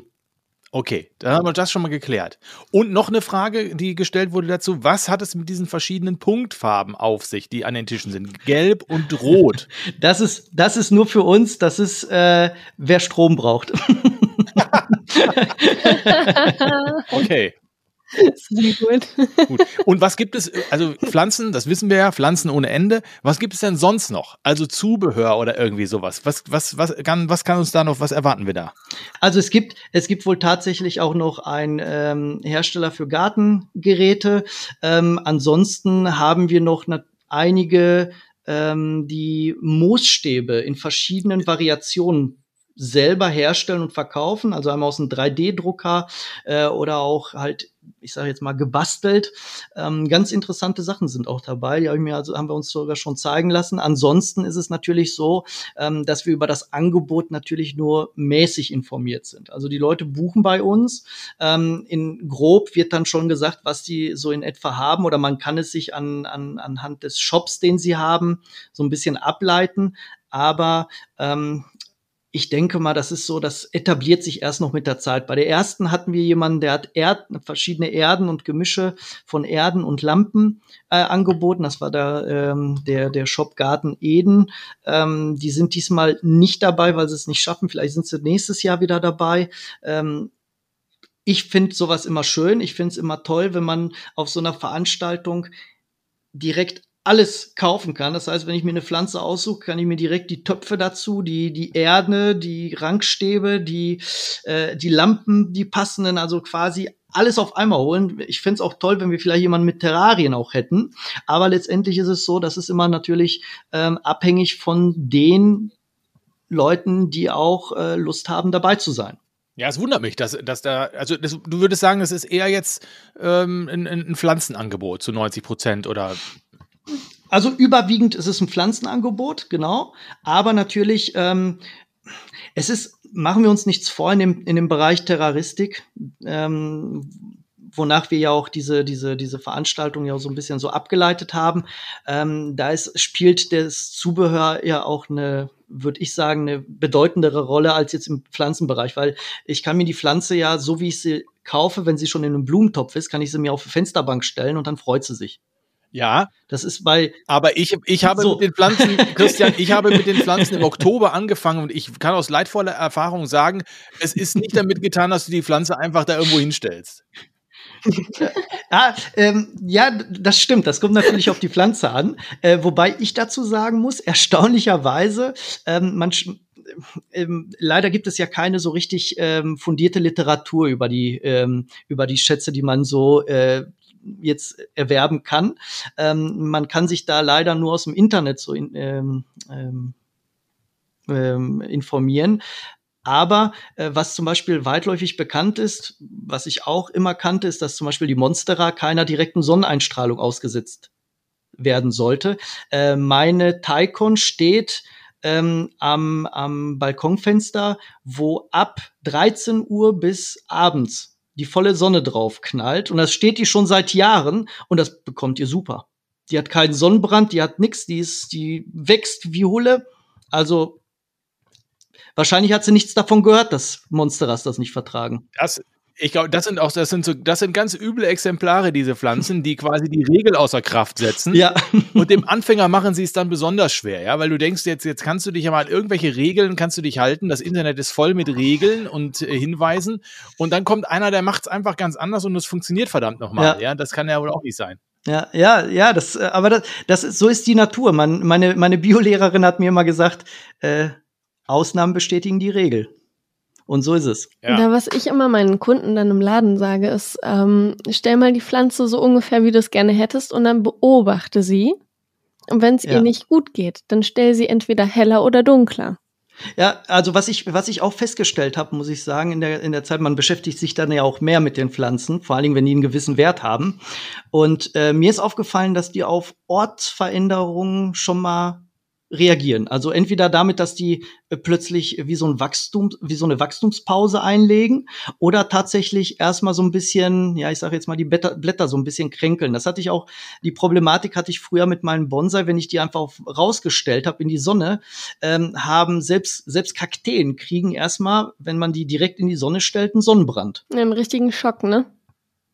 Okay, dann haben wir das schon mal geklärt. Und noch eine Frage, die gestellt wurde dazu: Was hat es mit diesen verschiedenen Punktfarben auf sich, die an den Tischen sind? Gelb und Rot. [LAUGHS] Das ist, das ist nur für uns, das ist, äh, wer Strom braucht. [LAUGHS] okay. [LAUGHS] Sehr gut. gut. Und was gibt es, also Pflanzen, das wissen wir ja, Pflanzen ohne Ende. Was gibt es denn sonst noch? Also Zubehör oder irgendwie sowas. Was, was, was, kann, was kann uns da noch, was erwarten wir da? Also es gibt, es gibt wohl tatsächlich auch noch einen ähm, Hersteller für Gartengeräte. Ähm, ansonsten haben wir noch einige, ähm, die Moosstäbe in verschiedenen Variationen selber herstellen und verkaufen, also einmal aus einem 3D-Drucker äh, oder auch halt, ich sage jetzt mal, gebastelt. Ähm, ganz interessante Sachen sind auch dabei, die hab ich mir also, haben wir uns sogar schon zeigen lassen. Ansonsten ist es natürlich so, ähm, dass wir über das Angebot natürlich nur mäßig informiert sind. Also die Leute buchen bei uns. Ähm, in grob wird dann schon gesagt, was die so in etwa haben oder man kann es sich an, an, anhand des Shops, den sie haben, so ein bisschen ableiten. Aber ähm, ich denke mal, das ist so, das etabliert sich erst noch mit der Zeit. Bei der ersten hatten wir jemanden, der hat Erd, verschiedene Erden und Gemische von Erden und Lampen äh, angeboten. Das war der, ähm, der, der Shop Garten Eden. Ähm, die sind diesmal nicht dabei, weil sie es nicht schaffen. Vielleicht sind sie nächstes Jahr wieder dabei. Ähm, ich finde sowas immer schön. Ich finde es immer toll, wenn man auf so einer Veranstaltung direkt alles kaufen kann. Das heißt, wenn ich mir eine Pflanze aussuche, kann ich mir direkt die Töpfe dazu, die, die Erde, die Rankstäbe, die, äh, die Lampen, die passenden, also quasi alles auf einmal holen. Ich fände es auch toll, wenn wir vielleicht jemanden mit Terrarien auch hätten. Aber letztendlich ist es so, dass es immer natürlich ähm, abhängig von den Leuten, die auch äh, Lust haben, dabei zu sein. Ja, es wundert mich, dass, dass da, also das, du würdest sagen, es ist eher jetzt ähm, ein, ein Pflanzenangebot zu 90 Prozent oder also überwiegend ist es ein Pflanzenangebot, genau. Aber natürlich, ähm, es ist, machen wir uns nichts vor in dem, in dem Bereich Terroristik, ähm, wonach wir ja auch diese, diese, diese Veranstaltung ja so ein bisschen so abgeleitet haben. Ähm, da ist, spielt das Zubehör ja auch eine, würde ich sagen, eine bedeutendere Rolle als jetzt im Pflanzenbereich, weil ich kann mir die Pflanze ja, so wie ich sie kaufe, wenn sie schon in einem Blumentopf ist, kann ich sie mir auf die Fensterbank stellen und dann freut sie sich. Ja. Das ist bei. Aber ich, ich habe so. mit den Pflanzen, [LAUGHS] Christian, ich habe mit den Pflanzen im Oktober angefangen und ich kann aus leidvoller Erfahrung sagen, es ist nicht damit getan, dass du die Pflanze einfach da irgendwo hinstellst. ah, ähm, ja, das stimmt. Das kommt natürlich auf die Pflanze an. Äh, wobei ich dazu sagen muss, erstaunlicherweise, ähm, man, ähm, leider gibt es ja keine so richtig ähm, fundierte Literatur über die ähm, über die Schätze, die man so äh, jetzt erwerben kann. Ähm, man kann sich da leider nur aus dem Internet so in, ähm, ähm, ähm, informieren. Aber äh, was zum Beispiel weitläufig bekannt ist, was ich auch immer kannte, ist, dass zum Beispiel die Monstera keiner direkten Sonneneinstrahlung ausgesetzt werden sollte. Äh, meine Taikon steht ähm, am, am Balkonfenster, wo ab 13 Uhr bis abends die volle Sonne drauf knallt. Und das steht die schon seit Jahren und das bekommt ihr super. Die hat keinen Sonnenbrand, die hat nix, die ist, die wächst wie Hulle. Also wahrscheinlich hat sie nichts davon gehört, dass Monsteras das nicht vertragen. Das ich glaube, das sind auch, das sind so, das sind ganz üble Exemplare, diese Pflanzen, die quasi die Regel außer Kraft setzen. Ja. Und dem Anfänger machen sie es dann besonders schwer, ja, weil du denkst, jetzt, jetzt kannst du dich ja mal irgendwelche Regeln kannst du dich halten. Das Internet ist voll mit Regeln und äh, Hinweisen. Und dann kommt einer, der macht es einfach ganz anders und es funktioniert verdammt nochmal. Ja. ja, das kann ja wohl auch nicht sein. Ja, ja, ja, das, äh, aber das, das ist, so ist die Natur. Man, meine, meine Biolehrerin hat mir immer gesagt, äh, Ausnahmen bestätigen die Regel. Und so ist es. Ja. Da, was ich immer meinen Kunden dann im Laden sage, ist, ähm, stell mal die Pflanze so ungefähr, wie du es gerne hättest, und dann beobachte sie. Und wenn es ja. ihr nicht gut geht, dann stell sie entweder heller oder dunkler. Ja, also was ich, was ich auch festgestellt habe, muss ich sagen, in der, in der Zeit, man beschäftigt sich dann ja auch mehr mit den Pflanzen, vor allen Dingen, wenn die einen gewissen Wert haben. Und äh, mir ist aufgefallen, dass die auf Ortsveränderungen schon mal reagieren. Also entweder damit, dass die äh, plötzlich wie so ein Wachstum, wie so eine Wachstumspause einlegen oder tatsächlich erstmal so ein bisschen, ja, ich sage jetzt mal die Blätter, so ein bisschen kränkeln. Das hatte ich auch, die Problematik hatte ich früher mit meinen Bonsai, wenn ich die einfach rausgestellt habe in die Sonne, ähm, haben selbst, selbst Kakteen kriegen erstmal, wenn man die direkt in die Sonne stellt, einen Sonnenbrand. Einen richtigen Schock, ne?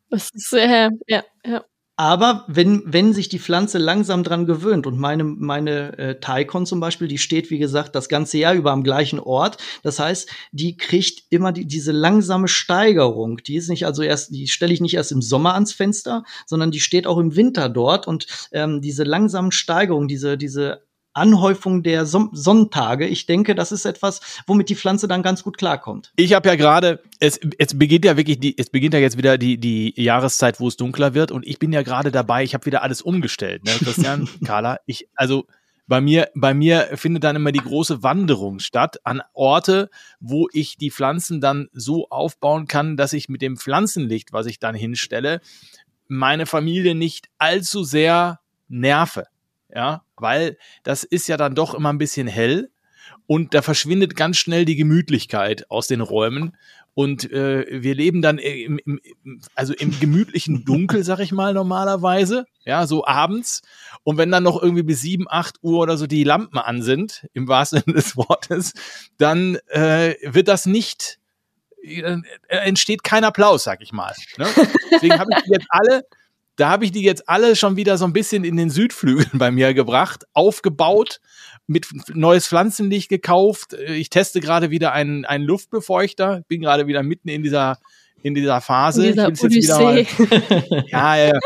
Das ist, äh, ja, ja. Aber wenn, wenn sich die Pflanze langsam dran gewöhnt und meine, meine äh, Taikon zum Beispiel, die steht, wie gesagt, das ganze Jahr über am gleichen Ort. Das heißt, die kriegt immer die, diese langsame Steigerung. Die ist nicht also erst, die stelle ich nicht erst im Sommer ans Fenster, sondern die steht auch im Winter dort. Und ähm, diese langsamen Steigerung, diese, diese Anhäufung der Son Sonntage. Ich denke, das ist etwas, womit die Pflanze dann ganz gut klarkommt. Ich habe ja gerade, es, es beginnt ja wirklich, die, es beginnt ja jetzt wieder die, die Jahreszeit, wo es dunkler wird und ich bin ja gerade dabei, ich habe wieder alles umgestellt. Ne? Christian, [LAUGHS] Carla, ich, also bei mir, bei mir findet dann immer die große Wanderung statt an Orte, wo ich die Pflanzen dann so aufbauen kann, dass ich mit dem Pflanzenlicht, was ich dann hinstelle, meine Familie nicht allzu sehr nerve ja, weil das ist ja dann doch immer ein bisschen hell und da verschwindet ganz schnell die Gemütlichkeit aus den Räumen und äh, wir leben dann im, im, also im gemütlichen Dunkel, sag ich mal normalerweise, ja, so abends und wenn dann noch irgendwie bis sieben, acht Uhr oder so die Lampen an sind, im wahrsten Sinne des Wortes, dann äh, wird das nicht äh, entsteht kein Applaus, sag ich mal. Ne? Deswegen habe ich jetzt alle da habe ich die jetzt alle schon wieder so ein bisschen in den Südflügeln [LAUGHS] bei mir gebracht, aufgebaut, mit neues Pflanzenlicht gekauft. Ich teste gerade wieder einen, einen Luftbefeuchter, bin gerade wieder mitten in dieser in dieser Phase. In dieser Odyssee. Mal, [LAUGHS] ja, ja.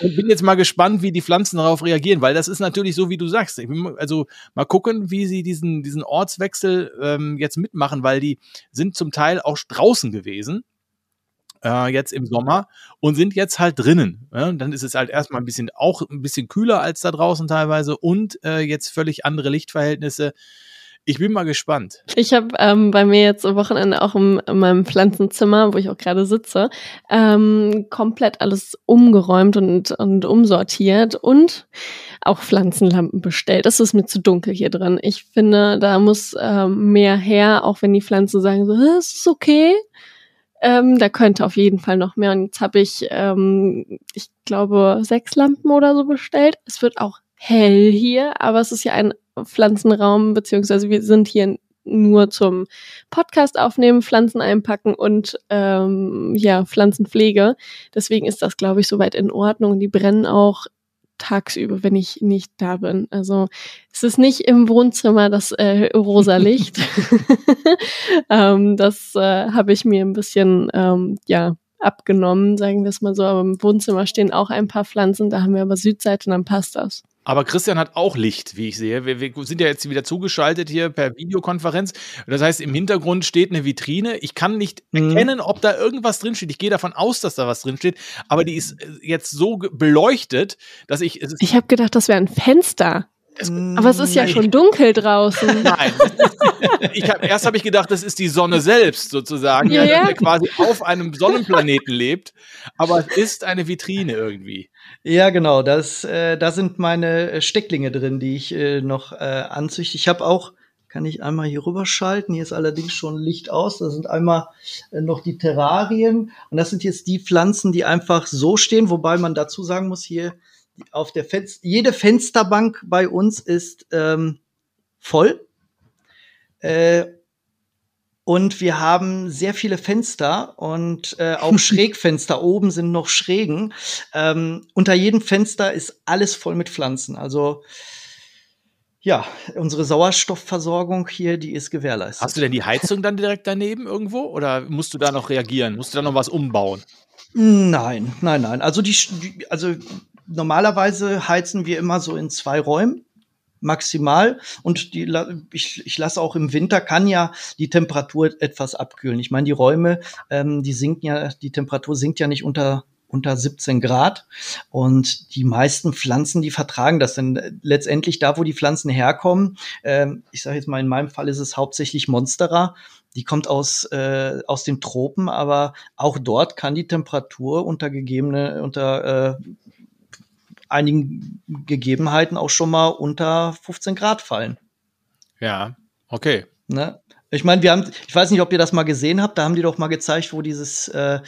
Und bin jetzt mal gespannt, wie die Pflanzen darauf reagieren, weil das ist natürlich so, wie du sagst. also mal gucken, wie sie diesen, diesen Ortswechsel ähm, jetzt mitmachen, weil die sind zum Teil auch draußen gewesen äh, jetzt im Sommer und sind jetzt halt drinnen. Ja? Dann ist es halt erstmal ein bisschen auch ein bisschen kühler als da draußen teilweise und äh, jetzt völlig andere Lichtverhältnisse. Ich bin mal gespannt. Ich habe ähm, bei mir jetzt am Wochenende auch im, in meinem Pflanzenzimmer, wo ich auch gerade sitze, ähm, komplett alles umgeräumt und, und umsortiert und auch Pflanzenlampen bestellt. Das ist mir zu dunkel hier drin. Ich finde, da muss ähm, mehr her, auch wenn die Pflanzen sagen so, es ist okay. Ähm, da könnte auf jeden Fall noch mehr. Und jetzt habe ich, ähm, ich glaube, sechs Lampen oder so bestellt. Es wird auch hell hier, aber es ist ja ein Pflanzenraum, beziehungsweise wir sind hier nur zum Podcast aufnehmen, Pflanzen einpacken und ähm, ja, Pflanzenpflege. Deswegen ist das, glaube ich, soweit in Ordnung. Die brennen auch tagsüber, wenn ich nicht da bin. Also es ist nicht im Wohnzimmer das äh, rosa Licht. [LAUGHS] [LAUGHS] ähm, das äh, habe ich mir ein bisschen ähm, ja abgenommen, sagen wir es mal so. Aber im Wohnzimmer stehen auch ein paar Pflanzen, da haben wir aber Südseite und dann passt das. Aber Christian hat auch Licht, wie ich sehe. Wir, wir, sind ja jetzt wieder zugeschaltet hier per Videokonferenz. Das heißt, im Hintergrund steht eine Vitrine. Ich kann nicht mhm. erkennen, ob da irgendwas drinsteht. Ich gehe davon aus, dass da was drinsteht. Aber die ist äh, jetzt so beleuchtet, dass ich. ich habe gedacht, das wäre ein Fenster. Es, aber es ist ja nein. schon dunkel draußen. [LAUGHS] Nein. hab, erst habe ich gedacht, das ist die Sonne selbst sozusagen, ja. der quasi auf einem Sonnenplaneten lebt. Aber es ist eine Vitrine irgendwie. Ja, genau. Das, äh, da sind meine Stecklinge drin, die ich äh, noch äh, anzüchte. Ich habe auch, kann ich einmal hier rüberschalten. Hier ist allerdings schon Licht aus. Da sind einmal äh, noch die Terrarien. Und das sind jetzt die Pflanzen, die einfach so stehen, wobei man dazu sagen muss, hier auf der Fenster, jede Fensterbank bei uns ist ähm, voll. Äh, und wir haben sehr viele Fenster und äh, auch [LAUGHS] Schrägfenster. Oben sind noch Schrägen. Ähm, unter jedem Fenster ist alles voll mit Pflanzen. Also ja, unsere Sauerstoffversorgung hier, die ist gewährleistet. Hast du denn die Heizung dann direkt daneben irgendwo oder musst du da noch reagieren? Musst du da noch was umbauen? Nein, nein, nein. Also die, also normalerweise heizen wir immer so in zwei Räumen maximal und die ich, ich lasse auch im Winter kann ja die Temperatur etwas abkühlen. Ich meine, die Räume, ähm, die sinken ja, die Temperatur sinkt ja nicht unter unter 17 Grad und die meisten Pflanzen, die vertragen das denn letztendlich da, wo die Pflanzen herkommen. Ähm, ich sage jetzt mal, in meinem Fall ist es hauptsächlich Monstera. Die kommt aus, äh, aus den Tropen, aber auch dort kann die Temperatur unter gegebene, unter äh, einigen Gegebenheiten auch schon mal unter 15 Grad fallen. Ja, okay. Ne? Ich meine, wir haben, ich weiß nicht, ob ihr das mal gesehen habt, da haben die doch mal gezeigt, wo dieses, äh,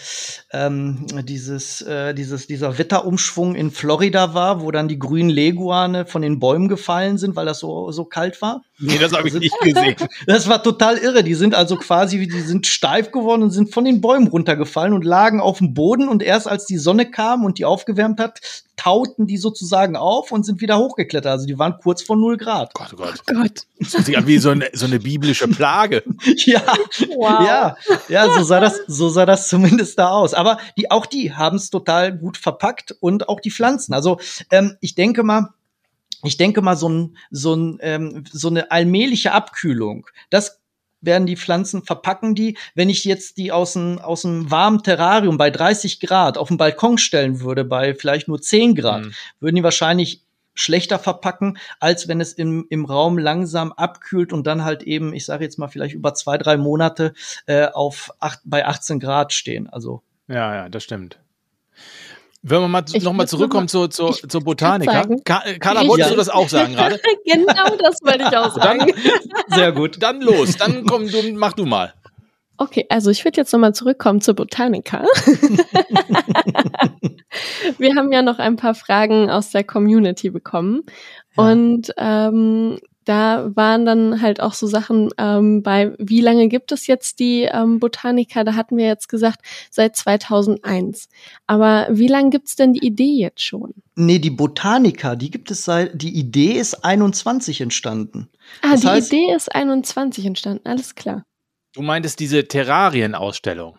ähm, dieses, äh, dieses, dieser Wetterumschwung in Florida war, wo dann die grünen Leguane von den Bäumen gefallen sind, weil das so, so kalt war. Nee, das habe ich [LAUGHS] nicht gesehen. Das war total irre. Die sind also quasi, die sind steif geworden und sind von den Bäumen runtergefallen und lagen auf dem Boden und erst als die Sonne kam und die aufgewärmt hat, tauten die sozusagen auf und sind wieder hochgeklettert. Also die waren kurz vor null Grad. Gott, oh Gott. Oh Gott. Das sich an wie so eine, so eine biblische Plage. [LAUGHS] ja, wow. ja, ja, so sah das, so sah das zumindest da aus. Aber die, auch die haben es total gut verpackt und auch die Pflanzen. Also ähm, ich denke mal, ich denke mal, so, ein, so, ein, ähm, so eine allmähliche Abkühlung, das werden die Pflanzen, verpacken die. Wenn ich jetzt die aus dem, aus dem warmen Terrarium bei 30 Grad auf den Balkon stellen würde, bei vielleicht nur 10 Grad, mhm. würden die wahrscheinlich schlechter verpacken, als wenn es im, im Raum langsam abkühlt und dann halt eben, ich sage jetzt mal vielleicht über zwei, drei Monate äh, auf acht, bei 18 Grad stehen. Also ja, ja, das stimmt. Wenn wir mal nochmal zurückkommen zur, zur, zur Botaniker. Carla, wolltest ja. du das auch sagen gerade? [LAUGHS] genau das wollte ich auch [LAUGHS] sagen. Dann, sehr gut. Dann los, dann komm, du, mach du mal. Okay, also ich würde jetzt nochmal zurückkommen zur Botaniker. [LAUGHS] wir haben ja noch ein paar Fragen aus der Community bekommen. Ja. Und ähm, da waren dann halt auch so Sachen ähm, bei, wie lange gibt es jetzt die ähm, Botaniker? Da hatten wir jetzt gesagt, seit 2001. Aber wie lange gibt's denn die Idee jetzt schon? Nee, die Botaniker, die gibt es seit, die Idee ist 21 entstanden. Ah, das die heißt, Idee ist 21 entstanden, alles klar. Du meintest diese Terrarienausstellung?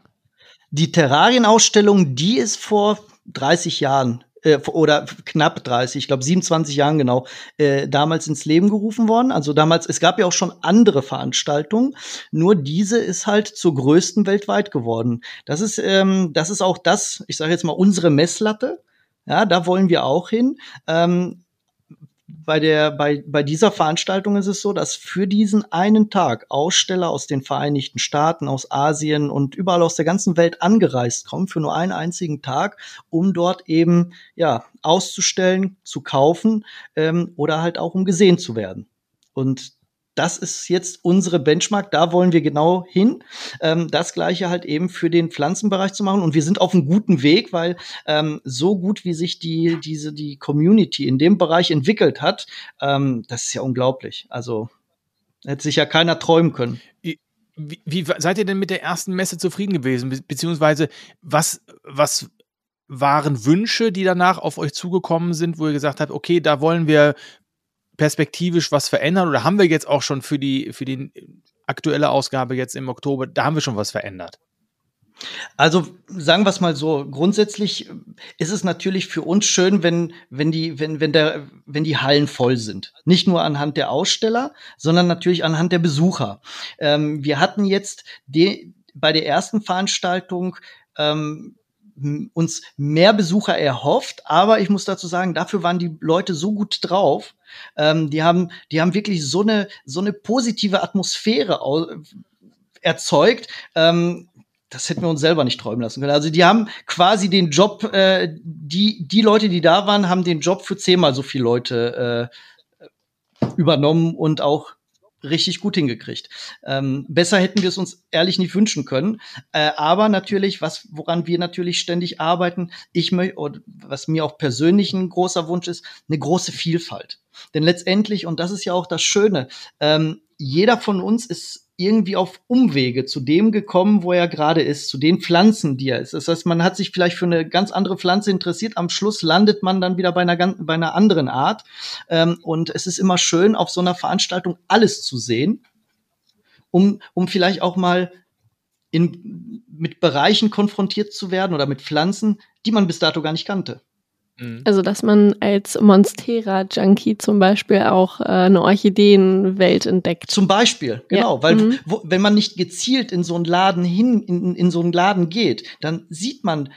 Die Terrarienausstellung, die ist vor 30 Jahren äh, oder knapp 30, ich glaube 27 Jahren genau, äh, damals ins Leben gerufen worden. Also damals, es gab ja auch schon andere Veranstaltungen, nur diese ist halt zur größten weltweit geworden. Das ist, ähm, das ist auch das, ich sage jetzt mal, unsere Messlatte. Ja, da wollen wir auch hin. Ähm, bei der, bei, bei dieser Veranstaltung ist es so, dass für diesen einen Tag Aussteller aus den Vereinigten Staaten, aus Asien und überall aus der ganzen Welt angereist kommen für nur einen einzigen Tag, um dort eben, ja, auszustellen, zu kaufen, ähm, oder halt auch um gesehen zu werden. Und das ist jetzt unsere Benchmark, da wollen wir genau hin. Ähm, das gleiche halt eben für den Pflanzenbereich zu machen. Und wir sind auf einem guten Weg, weil ähm, so gut wie sich die, diese, die Community in dem Bereich entwickelt hat, ähm, das ist ja unglaublich. Also hätte sich ja keiner träumen können. Wie, wie seid ihr denn mit der ersten Messe zufrieden gewesen? Be beziehungsweise was, was waren Wünsche, die danach auf euch zugekommen sind, wo ihr gesagt habt, okay, da wollen wir perspektivisch was verändern oder haben wir jetzt auch schon für die, für die aktuelle Ausgabe jetzt im Oktober, da haben wir schon was verändert? Also sagen wir es mal so, grundsätzlich ist es natürlich für uns schön, wenn, wenn, die, wenn, wenn, der, wenn die Hallen voll sind. Nicht nur anhand der Aussteller, sondern natürlich anhand der Besucher. Ähm, wir hatten jetzt die, bei der ersten Veranstaltung ähm, uns mehr Besucher erhofft, aber ich muss dazu sagen, dafür waren die Leute so gut drauf. Ähm, die haben, die haben wirklich so eine so eine positive Atmosphäre erzeugt. Ähm, das hätten wir uns selber nicht träumen lassen können. Also die haben quasi den Job, äh, die die Leute, die da waren, haben den Job für zehnmal so viele Leute äh, übernommen und auch richtig gut hingekriegt. Ähm, besser hätten wir es uns ehrlich nicht wünschen können. Äh, aber natürlich, was, woran wir natürlich ständig arbeiten, ich möchte, was mir auch persönlich ein großer Wunsch ist, eine große Vielfalt. Denn letztendlich, und das ist ja auch das Schöne, ähm, jeder von uns ist irgendwie auf Umwege zu dem gekommen, wo er gerade ist, zu den Pflanzen, die er ist. Das heißt, man hat sich vielleicht für eine ganz andere Pflanze interessiert. Am Schluss landet man dann wieder bei einer, ganz, bei einer anderen Art. Ähm, und es ist immer schön, auf so einer Veranstaltung alles zu sehen, um, um vielleicht auch mal in, mit Bereichen konfrontiert zu werden oder mit Pflanzen, die man bis dato gar nicht kannte. Mhm. Also, dass man als Monstera-Junkie zum Beispiel auch äh, eine Orchideenwelt entdeckt. Zum Beispiel, genau. Ja. Weil, mhm. wo, wenn man nicht gezielt in so einen Laden hin, in, in so einen Laden geht, dann sieht man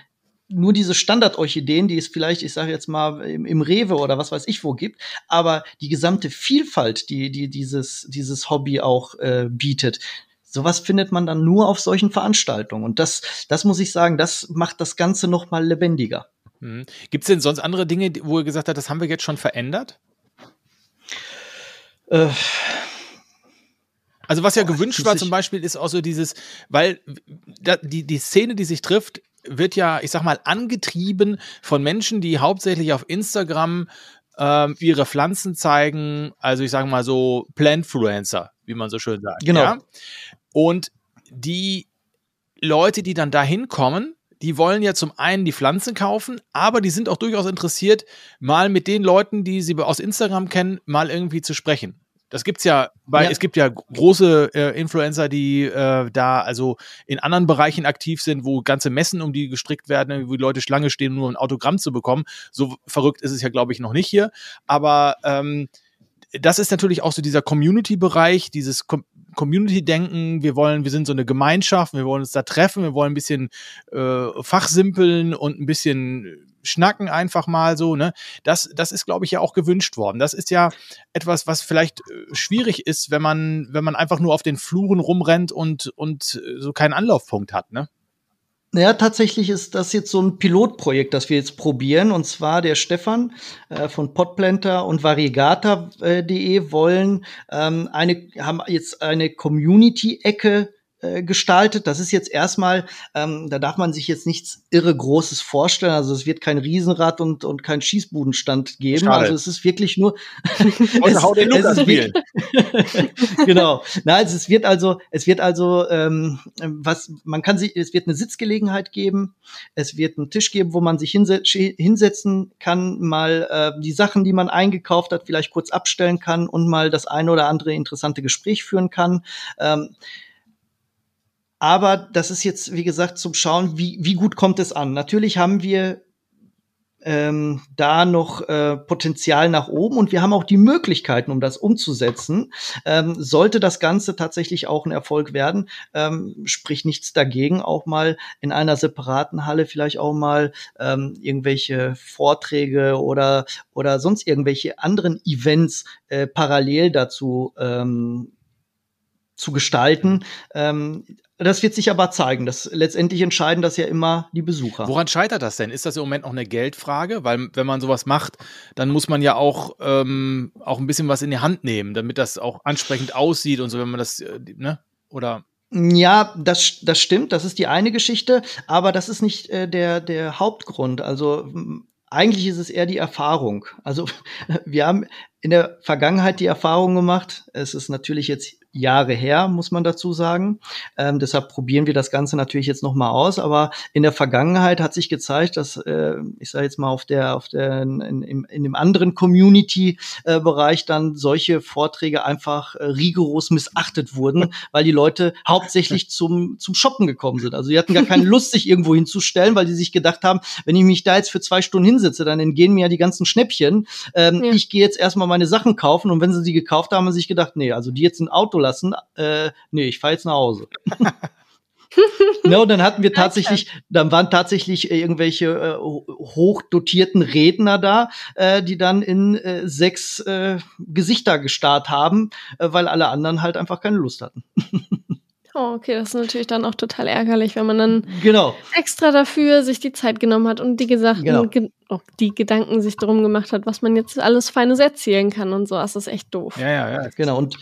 nur diese Standardorchideen, die es vielleicht, ich sage jetzt mal, im, im Rewe oder was weiß ich wo gibt, aber die gesamte Vielfalt, die, die dieses, dieses Hobby auch äh, bietet, sowas findet man dann nur auf solchen Veranstaltungen. Und das, das muss ich sagen, das macht das Ganze noch mal lebendiger. Mhm. Gibt es denn sonst andere Dinge, wo ihr gesagt habt, das haben wir jetzt schon verändert? Äh. Also was ja oh, gewünscht war zum Beispiel, ist auch so dieses, weil da, die, die Szene, die sich trifft, wird ja, ich sag mal, angetrieben von Menschen, die hauptsächlich auf Instagram ähm, ihre Pflanzen zeigen, also ich sage mal so Plantfluencer, wie man so schön sagt. Genau. Ja? Und die Leute, die dann da hinkommen, die wollen ja zum einen die Pflanzen kaufen, aber die sind auch durchaus interessiert, mal mit den Leuten, die sie aus Instagram kennen, mal irgendwie zu sprechen. Das gibt's ja, weil ja. es gibt ja große äh, Influencer, die äh, da also in anderen Bereichen aktiv sind, wo ganze Messen um die gestrickt werden, wo die Leute Schlange stehen, nur ein Autogramm zu bekommen. So verrückt ist es ja, glaube ich, noch nicht hier. Aber ähm, das ist natürlich auch so dieser Community-Bereich, dieses Community-Denken. Wir wollen, wir sind so eine Gemeinschaft, wir wollen uns da treffen, wir wollen ein bisschen äh, fachsimpeln und ein bisschen schnacken einfach mal so, ne? Das, das ist, glaube ich, ja auch gewünscht worden. Das ist ja etwas, was vielleicht äh, schwierig ist, wenn man, wenn man einfach nur auf den Fluren rumrennt und, und äh, so keinen Anlaufpunkt hat, ne? Naja, tatsächlich ist das jetzt so ein Pilotprojekt, das wir jetzt probieren. Und zwar der Stefan äh, von Potplanter und Variegata.de äh, wollen ähm, eine, haben jetzt eine Community-Ecke äh, gestaltet. Das ist jetzt erstmal, ähm, da darf man sich jetzt nichts irre Großes vorstellen. Also es wird kein Riesenrad und, und kein Schießbudenstand geben. Schade. Also es ist wirklich nur. [LAUGHS] [LAUGHS] es, hau den Lukas spielen. [LAUGHS] genau. Na, also es wird also, es wird also, ähm, was man kann sich, es wird eine Sitzgelegenheit geben. Es wird einen Tisch geben, wo man sich hinse hinsetzen kann, mal äh, die Sachen, die man eingekauft hat, vielleicht kurz abstellen kann und mal das eine oder andere interessante Gespräch führen kann. Ähm, aber das ist jetzt, wie gesagt, zum Schauen, wie, wie gut kommt es an. Natürlich haben wir ähm, da noch äh, Potenzial nach oben und wir haben auch die Möglichkeiten, um das umzusetzen. Ähm, sollte das Ganze tatsächlich auch ein Erfolg werden, ähm, spricht nichts dagegen, auch mal in einer separaten Halle vielleicht auch mal ähm, irgendwelche Vorträge oder oder sonst irgendwelche anderen Events äh, parallel dazu ähm, zu gestalten. Ähm, das wird sich aber zeigen. Das letztendlich entscheiden das ja immer die Besucher. Woran scheitert das denn? Ist das im Moment noch eine Geldfrage? Weil wenn man sowas macht, dann muss man ja auch, ähm, auch ein bisschen was in die Hand nehmen, damit das auch ansprechend aussieht und so, wenn man das, äh, ne? Oder ja, das, das stimmt, das ist die eine Geschichte, aber das ist nicht äh, der, der Hauptgrund. Also eigentlich ist es eher die Erfahrung. Also [LAUGHS] wir haben in der Vergangenheit die Erfahrung gemacht, es ist natürlich jetzt Jahre her, muss man dazu sagen. Ähm, deshalb probieren wir das Ganze natürlich jetzt noch mal aus. Aber in der Vergangenheit hat sich gezeigt, dass äh, ich sage jetzt mal auf der auf der in, in, in dem anderen Community-Bereich äh, dann solche Vorträge einfach äh, rigoros missachtet wurden, [LAUGHS] weil die Leute hauptsächlich zum zum Shoppen gekommen sind. Also die hatten gar keine [LAUGHS] Lust, sich irgendwo hinzustellen, weil die sich gedacht haben, wenn ich mich da jetzt für zwei Stunden hinsetze, dann entgehen mir ja die ganzen Schnäppchen. Ähm, ja. Ich gehe jetzt erstmal meine Sachen kaufen und wenn sie sie gekauft haben, haben sie sich gedacht, nee, also die jetzt ein Auto lassen. Äh, nee, ich fahre jetzt nach Hause. [LAUGHS] no, dann hatten wir tatsächlich, dann waren tatsächlich irgendwelche äh, hochdotierten Redner da, äh, die dann in äh, sechs äh, Gesichter gestarrt haben, äh, weil alle anderen halt einfach keine Lust hatten. Oh, okay, das ist natürlich dann auch total ärgerlich, wenn man dann genau. extra dafür sich die Zeit genommen hat und die gesagt, genau. ge oh, die Gedanken sich darum gemacht hat, was man jetzt alles Feines erzählen kann und so. Das ist echt doof. Ja, ja, ja. Genau. Und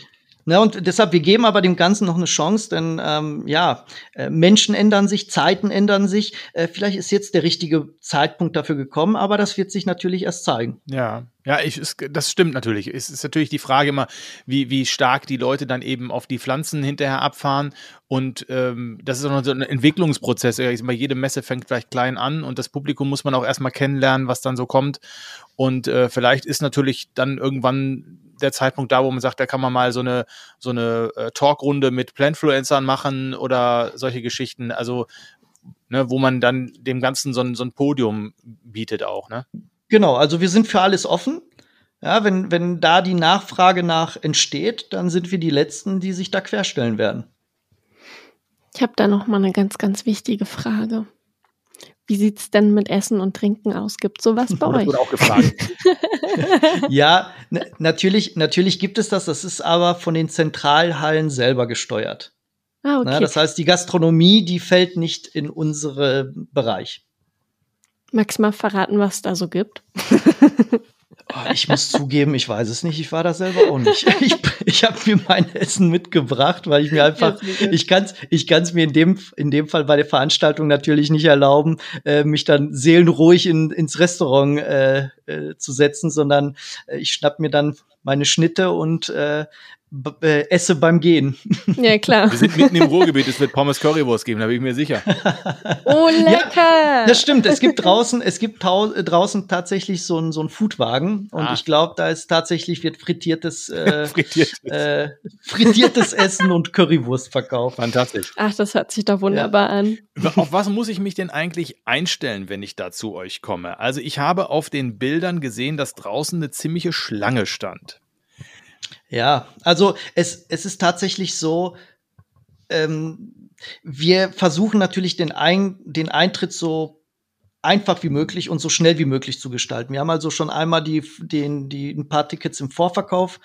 Ne, und deshalb, wir geben aber dem Ganzen noch eine Chance, denn ähm, ja, äh, Menschen ändern sich, Zeiten ändern sich. Äh, vielleicht ist jetzt der richtige Zeitpunkt dafür gekommen, aber das wird sich natürlich erst zeigen. Ja, ja, ich, es, das stimmt natürlich. Es ist natürlich die Frage immer, wie, wie stark die Leute dann eben auf die Pflanzen hinterher abfahren. Und ähm, das ist auch noch so ein Entwicklungsprozess. Ich sag mal, jede Messe fängt vielleicht klein an und das Publikum muss man auch erstmal kennenlernen, was dann so kommt. Und äh, vielleicht ist natürlich dann irgendwann der Zeitpunkt da, wo man sagt, da kann man mal so eine, so eine äh, Talkrunde mit Plantfluencern machen oder solche Geschichten. Also, ne, wo man dann dem Ganzen so ein, so ein Podium bietet auch, ne? Genau, also wir sind für alles offen. Ja, wenn, wenn da die Nachfrage nach entsteht, dann sind wir die Letzten, die sich da querstellen werden. Ich habe da noch mal eine ganz, ganz wichtige Frage. Wie sieht es denn mit Essen und Trinken aus? Gibt sowas [LAUGHS] bei oh, euch? Das wurde auch gefragt. [LAUGHS] ja, natürlich, natürlich gibt es das. Das ist aber von den Zentralhallen selber gesteuert. Ah, okay. Na, das heißt, die Gastronomie, die fällt nicht in unseren Bereich. Magst du mal verraten, was es da so gibt? [LAUGHS] Oh, ich muss zugeben, ich weiß es nicht. Ich war da selber auch nicht. [LAUGHS] Ich, ich habe mir mein Essen mitgebracht, weil ich mir einfach, ich kann es ich kann's mir in dem, in dem Fall bei der Veranstaltung natürlich nicht erlauben, äh, mich dann seelenruhig in, ins Restaurant äh, äh, zu setzen, sondern äh, ich schnapp mir dann meine Schnitte und äh, äh, esse beim Gehen. [LAUGHS] Ja, klar. Wir sind mitten im Ruhrgebiet, es wird Pommes Currywurst geben, da bin ich mir sicher. [LAUGHS] Oh, lecker! Ja, das stimmt, es gibt draußen, es gibt draußen tatsächlich so einen so einen Foodwagen und ah. ich glaube, da ist tatsächlich wird frittiertes, äh, [LAUGHS] frittiertes. Äh, frittiertes Essen und Currywurst verkauft. Fantastisch. Ach, das hört sich doch wunderbar ja. an. Auf was muss ich mich denn eigentlich einstellen, wenn ich da zu euch komme? Also ich habe auf den Bildern gesehen, dass draußen eine ziemliche Schlange stand. Ja, also es, es ist tatsächlich so, ähm, wir versuchen natürlich den, Ein den Eintritt so einfach wie möglich und so schnell wie möglich zu gestalten. Wir haben also schon einmal die, den, die, ein paar Tickets im Vorverkauf,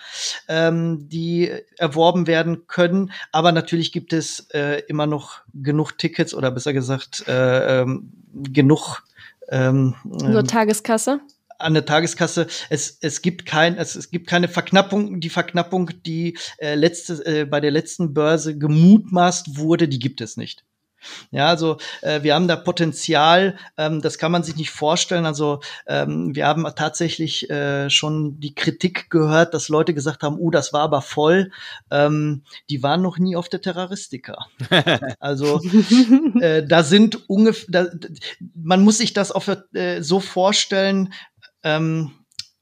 ähm, die erworben werden können. Aber natürlich gibt es äh, immer noch genug Tickets oder besser gesagt äh, ähm, genug ähm, so Tageskasse? An der Tageskasse. Es, es gibt kein, es, es gibt keine Verknappung. Die Verknappung, die äh, letzte, äh, bei der letzten Börse gemutmaßt wurde, die gibt es nicht. Ja, also äh, wir haben da Potenzial, ähm, das kann man sich nicht vorstellen. Also ähm, wir haben tatsächlich äh, schon die Kritik gehört, dass Leute gesagt haben, uh, das war aber voll. Ähm, die waren noch nie auf der Terroristika. [LAUGHS] also äh, da sind ungefähr, man muss sich das auf, äh, so vorstellen, ähm,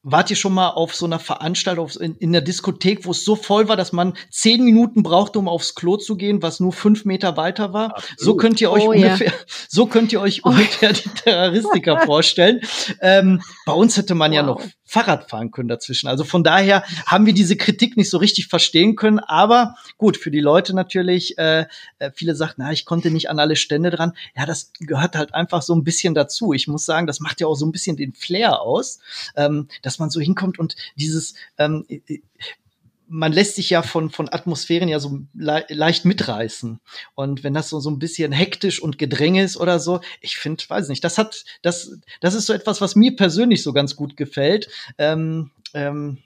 Wart ihr schon mal auf so einer Veranstaltung in, in der Diskothek, wo es so voll war, dass man zehn Minuten brauchte, um aufs Klo zu gehen, was nur fünf Meter weiter war? Absolut. So könnt ihr euch oh, ungefähr, ja. so könnt ihr euch oh. ungefähr die Terroristiker [LAUGHS] vorstellen. Ähm, bei uns hätte man wow. ja noch Fahrrad fahren können dazwischen. Also von daher haben wir diese Kritik nicht so richtig verstehen können. Aber gut, für die Leute natürlich, äh, äh, viele sagten, na, ich konnte nicht an alle Stände dran. Ja, das gehört halt einfach so ein bisschen dazu. Ich muss sagen, das macht ja auch so ein bisschen den Flair aus, ähm, dass man so hinkommt und dieses, ähm, man lässt sich ja von, von Atmosphären ja so le leicht mitreißen. Und wenn das so, so ein bisschen hektisch und Gedränge ist oder so, ich finde, weiß nicht, das hat, das, das ist so etwas, was mir persönlich so ganz gut gefällt. Ähm, ähm,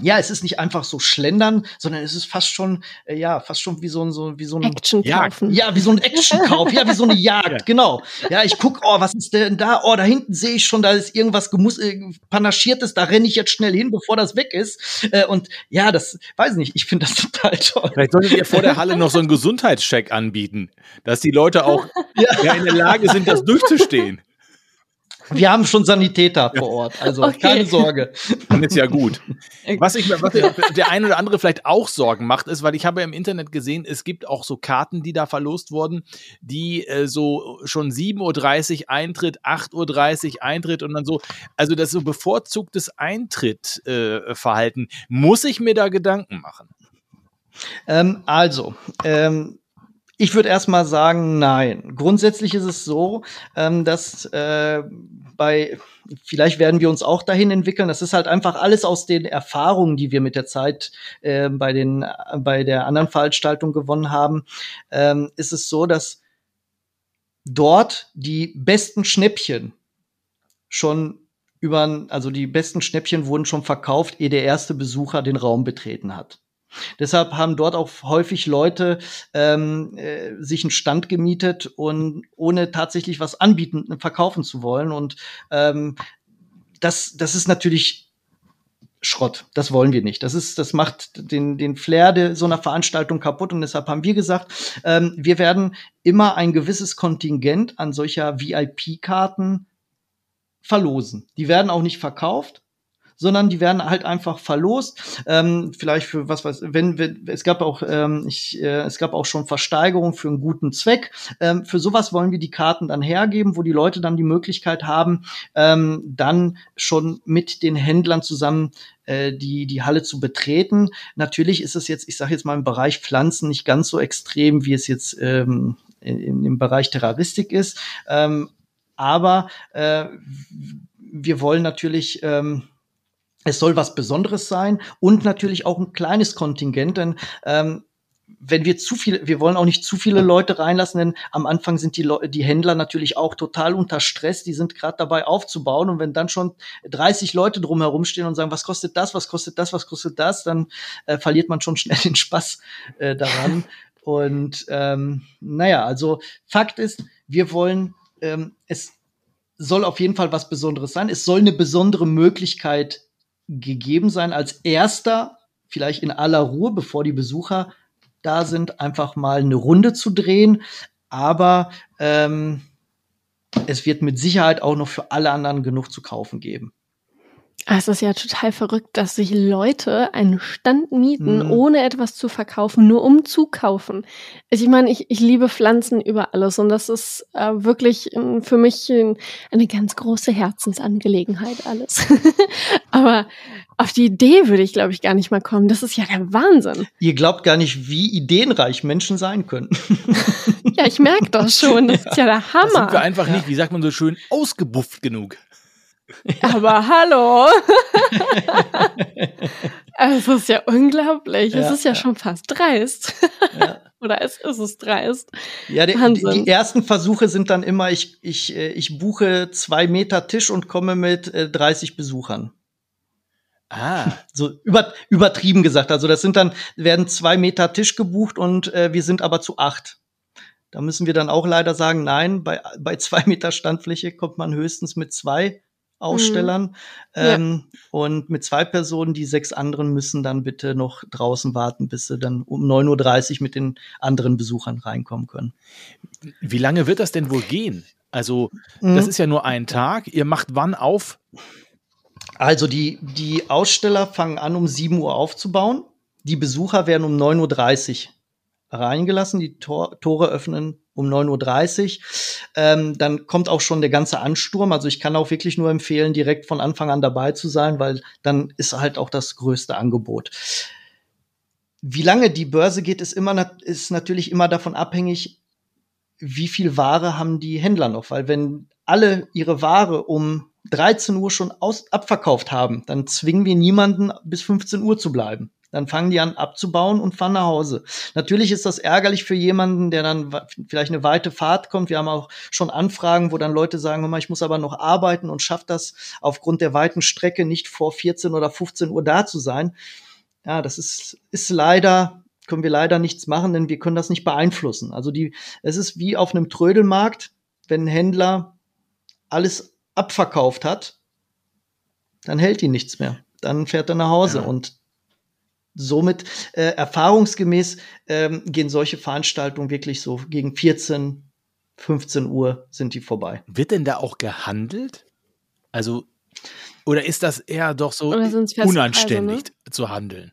ja, es ist nicht einfach so schlendern, sondern es ist fast schon, äh, ja, fast schon wie so ein, so, wie so ein Action kaufen. Ja, wie so ein Action-Kauf, ja, wie so eine [LAUGHS] Jagd, ja. genau. Ja, ich guck, oh, was ist denn da? Oh, da hinten sehe ich schon, da ist irgendwas gemus äh, panaschiertes, da renne ich jetzt schnell hin, bevor das weg ist. Äh, und ja, das, weiß ich nicht, ich finde das [LAUGHS] total toll. Vielleicht solltet ihr vor der Halle noch so einen Gesundheitscheck anbieten, dass die Leute auch [LAUGHS] ja in der Lage sind, das durchzustehen. Wir haben schon Sanitäter vor Ort, also okay. keine Sorge. Dann ist ja gut. Was, ich, was der eine oder andere vielleicht auch Sorgen macht, ist, weil ich habe ja im Internet gesehen, es gibt auch so Karten, die da verlost wurden, die äh, so schon 7.30 Uhr Eintritt, 8.30 Uhr Eintritt und dann so, also das so bevorzugtes Eintrittverhalten. Äh, Muss ich mir da Gedanken machen? Ähm, also, ähm, ich würde erstmal sagen, nein. Grundsätzlich ist es so, ähm, dass äh, bei, vielleicht werden wir uns auch dahin entwickeln. Das ist halt einfach alles aus den Erfahrungen, die wir mit der Zeit äh, bei den, bei der anderen Veranstaltung gewonnen haben, ähm, ist es so, dass dort die besten Schnäppchen schon über, also die besten Schnäppchen wurden schon verkauft, ehe der erste Besucher den Raum betreten hat. Deshalb haben dort auch häufig Leute ähm, äh, sich einen Stand gemietet und ohne tatsächlich was anbieten, verkaufen zu wollen. Und ähm, das, das ist natürlich Schrott. Das wollen wir nicht. Das ist, das macht den, den Flair de so einer Veranstaltung kaputt. Und deshalb haben wir gesagt, ähm, wir werden immer ein gewisses Kontingent an solcher VIP-Karten verlosen. Die werden auch nicht verkauft sondern die werden halt einfach verlost. Ähm, vielleicht für was weiß, wenn, wenn es gab auch, ähm, ich, äh, es gab auch schon Versteigerungen für einen guten Zweck. Ähm, für sowas wollen wir die Karten dann hergeben, wo die Leute dann die Möglichkeit haben, ähm, dann schon mit den Händlern zusammen äh, die die Halle zu betreten. Natürlich ist es jetzt, ich sage jetzt mal im Bereich Pflanzen nicht ganz so extrem, wie es jetzt ähm, im Bereich Terroristik ist. Ähm, aber äh, wir wollen natürlich ähm, es soll was Besonderes sein und natürlich auch ein kleines Kontingent, denn ähm, wenn wir zu viel, wir wollen auch nicht zu viele Leute reinlassen, denn am Anfang sind die, Le die Händler natürlich auch total unter Stress, die sind gerade dabei aufzubauen und wenn dann schon 30 Leute drumherum stehen und sagen, was kostet das, was kostet das, was kostet das, dann äh, verliert man schon [LAUGHS] schnell den Spaß äh, daran. und ähm, naja, also Fakt ist, wir wollen, ähm, es soll auf jeden Fall was Besonderes sein. Es soll eine besondere Möglichkeit gegeben sein, als erster, vielleicht in aller Ruhe, bevor die Besucher da sind, einfach mal eine Runde zu drehen. Aber ähm, es wird mit Sicherheit auch noch für alle anderen genug zu kaufen geben. Ah, es ist ja total verrückt, dass sich Leute einen Stand mieten, mhm. ohne etwas zu verkaufen, nur um zu kaufen. Ich meine, ich, ich liebe Pflanzen über alles und das ist äh, wirklich äh, für mich äh, eine ganz große Herzensangelegenheit alles. [LAUGHS] Aber auf die Idee würde ich, glaube ich, gar nicht mal kommen. Das ist ja der Wahnsinn. Ihr glaubt gar nicht, wie ideenreich Menschen sein können. [LAUGHS] ja, ich merke das schon. Das [LAUGHS] ist ja der Hammer. Das sind wir einfach nicht, wie sagt man so schön, ausgebufft genug. Aber hallo. [LAUGHS] es ist ja unglaublich. Ja, es ist ja, ja, schon fast dreist. Ja. [LAUGHS] Oder es ist es dreist. Ja, die, die, ersten Versuche sind dann immer, ich, ich, äh, ich buche zwei Meter Tisch und komme mit 30 äh, Besuchern. Ah. So über, übertrieben gesagt. Also das sind dann, werden zwei Meter Tisch gebucht und äh, wir sind aber zu acht. Da müssen wir dann auch leider sagen, nein, bei, bei zwei Meter Standfläche kommt man höchstens mit zwei Ausstellern. Mhm. Ähm, ja. Und mit zwei Personen, die sechs anderen müssen dann bitte noch draußen warten, bis sie dann um 9.30 Uhr mit den anderen Besuchern reinkommen können. Wie lange wird das denn wohl gehen? Also, mhm. das ist ja nur ein Tag. Ihr macht wann auf? Also die, die Aussteller fangen an, um 7 Uhr aufzubauen. Die Besucher werden um 9.30 Uhr reingelassen. Die Tor Tore öffnen um 9.30 Uhr. Ähm, dann kommt auch schon der ganze Ansturm. Also ich kann auch wirklich nur empfehlen, direkt von Anfang an dabei zu sein, weil dann ist halt auch das größte Angebot. Wie lange die Börse geht, ist immer ist natürlich immer davon abhängig, wie viel Ware haben die Händler noch, weil wenn alle ihre Ware um 13 Uhr schon aus, abverkauft haben, dann zwingen wir niemanden bis 15 Uhr zu bleiben. Dann fangen die an abzubauen und fahren nach Hause. Natürlich ist das ärgerlich für jemanden, der dann vielleicht eine weite Fahrt kommt. Wir haben auch schon Anfragen, wo dann Leute sagen, ich muss aber noch arbeiten und schafft das aufgrund der weiten Strecke nicht vor 14 oder 15 Uhr da zu sein. Ja, das ist, ist leider, können wir leider nichts machen, denn wir können das nicht beeinflussen. Also die, es ist wie auf einem Trödelmarkt, wenn ein Händler alles abverkauft hat, dann hält ihn nichts mehr. Dann fährt er nach Hause ja. und somit äh, erfahrungsgemäß ähm, gehen solche Veranstaltungen wirklich so gegen 14, 15 Uhr sind die vorbei. Wird denn da auch gehandelt? Also, oder ist das eher doch so unanständig ne? zu handeln?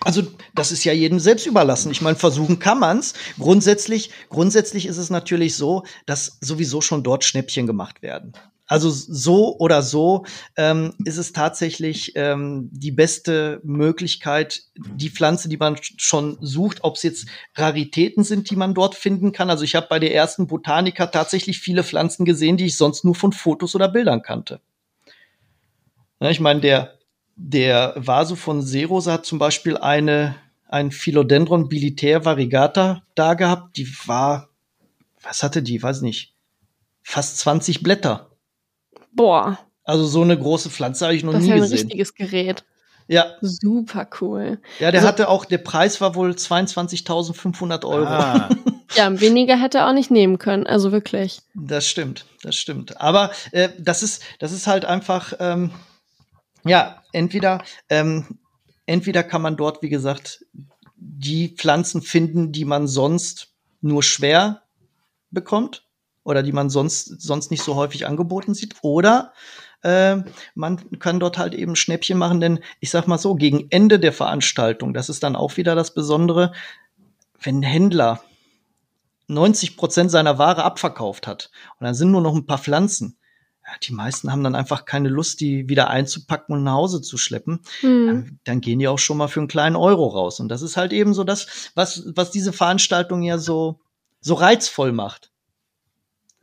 Also, das ist ja jedem selbst überlassen. Ich meine, versuchen kann man's. Grundsätzlich, grundsätzlich ist es natürlich so, dass sowieso schon dort Schnäppchen gemacht werden. Also so oder so ähm, ist es tatsächlich ähm, die beste Möglichkeit, die Pflanze, die man schon sucht, ob es jetzt Raritäten sind, die man dort finden kann. Also ich habe bei der ersten Botanika tatsächlich viele Pflanzen gesehen, die ich sonst nur von Fotos oder Bildern kannte. Ja, ich meine, der, der Vaso von Seros hat zum Beispiel eine, ein Philodendron bilitär variegata da gehabt, die war, was hatte die, weiß nicht, fast 20 Blätter. Boah. Also so eine große Pflanze habe ich noch das nie gesehen. Das ist ein richtiges Gerät. Ja. Super cool. Ja, der also, hatte auch, der Preis war wohl 22.500 Euro. Ah. [LAUGHS] ja, weniger hätte er auch nicht nehmen können, also wirklich. Das stimmt, das stimmt. Aber äh, das ist, das ist halt einfach, ähm, ja, entweder, ähm, entweder kann man dort, wie gesagt, die Pflanzen finden, die man sonst nur schwer bekommt oder die man sonst, sonst nicht so häufig angeboten sieht. Oder äh, man kann dort halt eben Schnäppchen machen, denn ich sag mal so, gegen Ende der Veranstaltung, das ist dann auch wieder das Besondere, wenn ein Händler 90 Prozent seiner Ware abverkauft hat und dann sind nur noch ein paar Pflanzen, die meisten haben dann einfach keine Lust, die wieder einzupacken und nach Hause zu schleppen. Mhm. Dann, dann, gehen die auch schon mal für einen kleinen Euro raus. Und das ist halt eben so das, was, was diese Veranstaltung ja so, so reizvoll macht.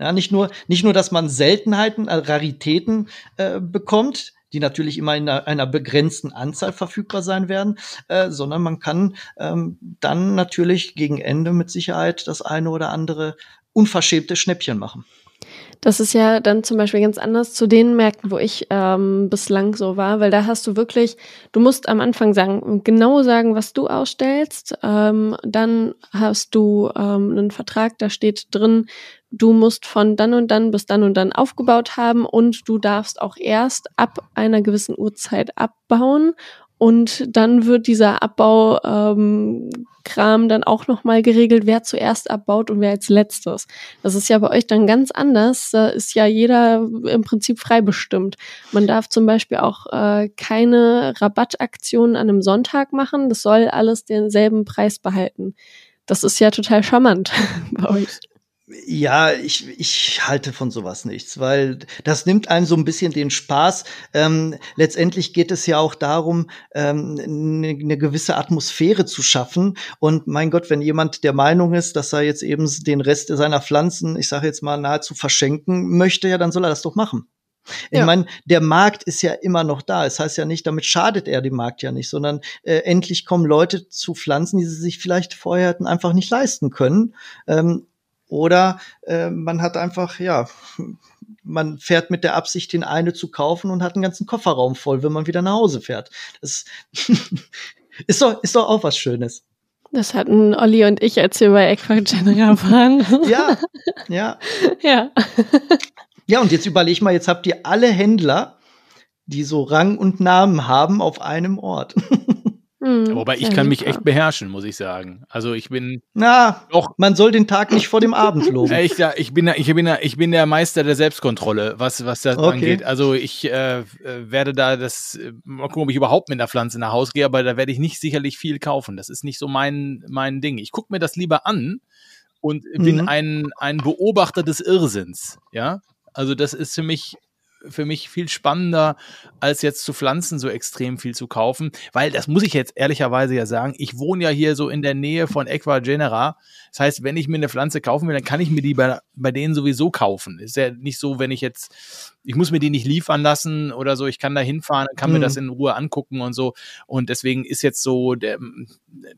Ja, nicht nur, nicht nur, dass man Seltenheiten, äh, Raritäten äh, bekommt, die natürlich immer in einer, begrenzten Anzahl verfügbar sein werden, äh, sondern man kann ähm, dann natürlich gegen Ende mit Sicherheit das eine oder andere unverschämte Schnäppchen machen. Das ist ja dann zum Beispiel ganz anders zu den Märkten, wo ich ähm, bislang so war, weil da hast du wirklich, du musst am Anfang sagen, genau sagen, was du ausstellst. Ähm, dann hast du ähm, einen Vertrag, da steht drin, du musst von dann und dann bis dann und dann aufgebaut haben und du darfst auch erst ab einer gewissen Uhrzeit abbauen und dann wird dieser Abbau-Kram ähm, dann auch nochmal geregelt, wer zuerst abbaut und wer als letztes. Das ist ja bei euch dann ganz anders. Da ist ja jeder im Prinzip frei bestimmt. Man darf zum Beispiel auch äh, keine Rabattaktionen an einem Sonntag machen. Das soll alles denselben Preis behalten. Das ist ja total charmant [LAUGHS] bei euch. Ja, ich, ich halte von sowas nichts, weil das nimmt einem so ein bisschen den Spaß. Ähm, letztendlich geht es ja auch darum, ähm, eine, ne gewisse Atmosphäre zu schaffen. Und mein Gott, wenn jemand der Meinung ist, dass er jetzt eben den Rest seiner Pflanzen, ich sage jetzt mal, nahezu verschenken möchte, ja, dann soll er das doch machen. Ich ja. meine, der Markt ist ja immer noch da. Es das heißt ja nicht, damit schadet er dem Markt ja nicht, sondern äh, endlich kommen Leute zu Pflanzen, die sie sich vielleicht vorher hätten einfach nicht leisten können. Ähm, oder äh, man hat einfach, ja, [LAUGHS] man fährt mit der Absicht, den eine zu kaufen und hat einen ganzen Kofferraum voll, wenn man wieder nach Hause fährt. Das [LAUGHS] ist doch, ist doch auch was Schönes. Das hatten Olli und ich, als wir bei Equagenera [LAUGHS] waren. ja, ja. Ja. Ja, und jetzt überleg mal, jetzt habt ihr alle Händler, die so Rang und Namen haben, auf einem Ort. Mhm, Wobei ich kann mich echt beherrschen, muss ich sagen. Also ich bin. Na, doch. man soll den Tag nicht vor dem Abend loben. Ich, ich, bin, ich, bin, ich bin der Meister der Selbstkontrolle, was, was das okay. angeht. Also ich äh, werde da das, mal gucken, ob ich überhaupt mit einer Pflanze nach Hause gehe, aber da werde ich nicht sicherlich viel kaufen. Das ist nicht so mein, mein Ding. Ich gucke mir das lieber an und bin mhm. ein, ein Beobachter des Irrsinns. Ja. Also das ist für mich für mich viel spannender, als jetzt zu Pflanzen so extrem viel zu kaufen, weil das muss ich jetzt ehrlicherweise ja sagen, ich wohne ja hier so in der Nähe von Equa Genera. Das heißt, wenn ich mir eine Pflanze kaufen will, dann kann ich mir die bei, bei denen sowieso kaufen. Ist ja nicht so, wenn ich jetzt, ich muss mir die nicht liefern lassen oder so, ich kann da hinfahren, kann mhm. mir das in Ruhe angucken und so. Und deswegen ist jetzt so, der,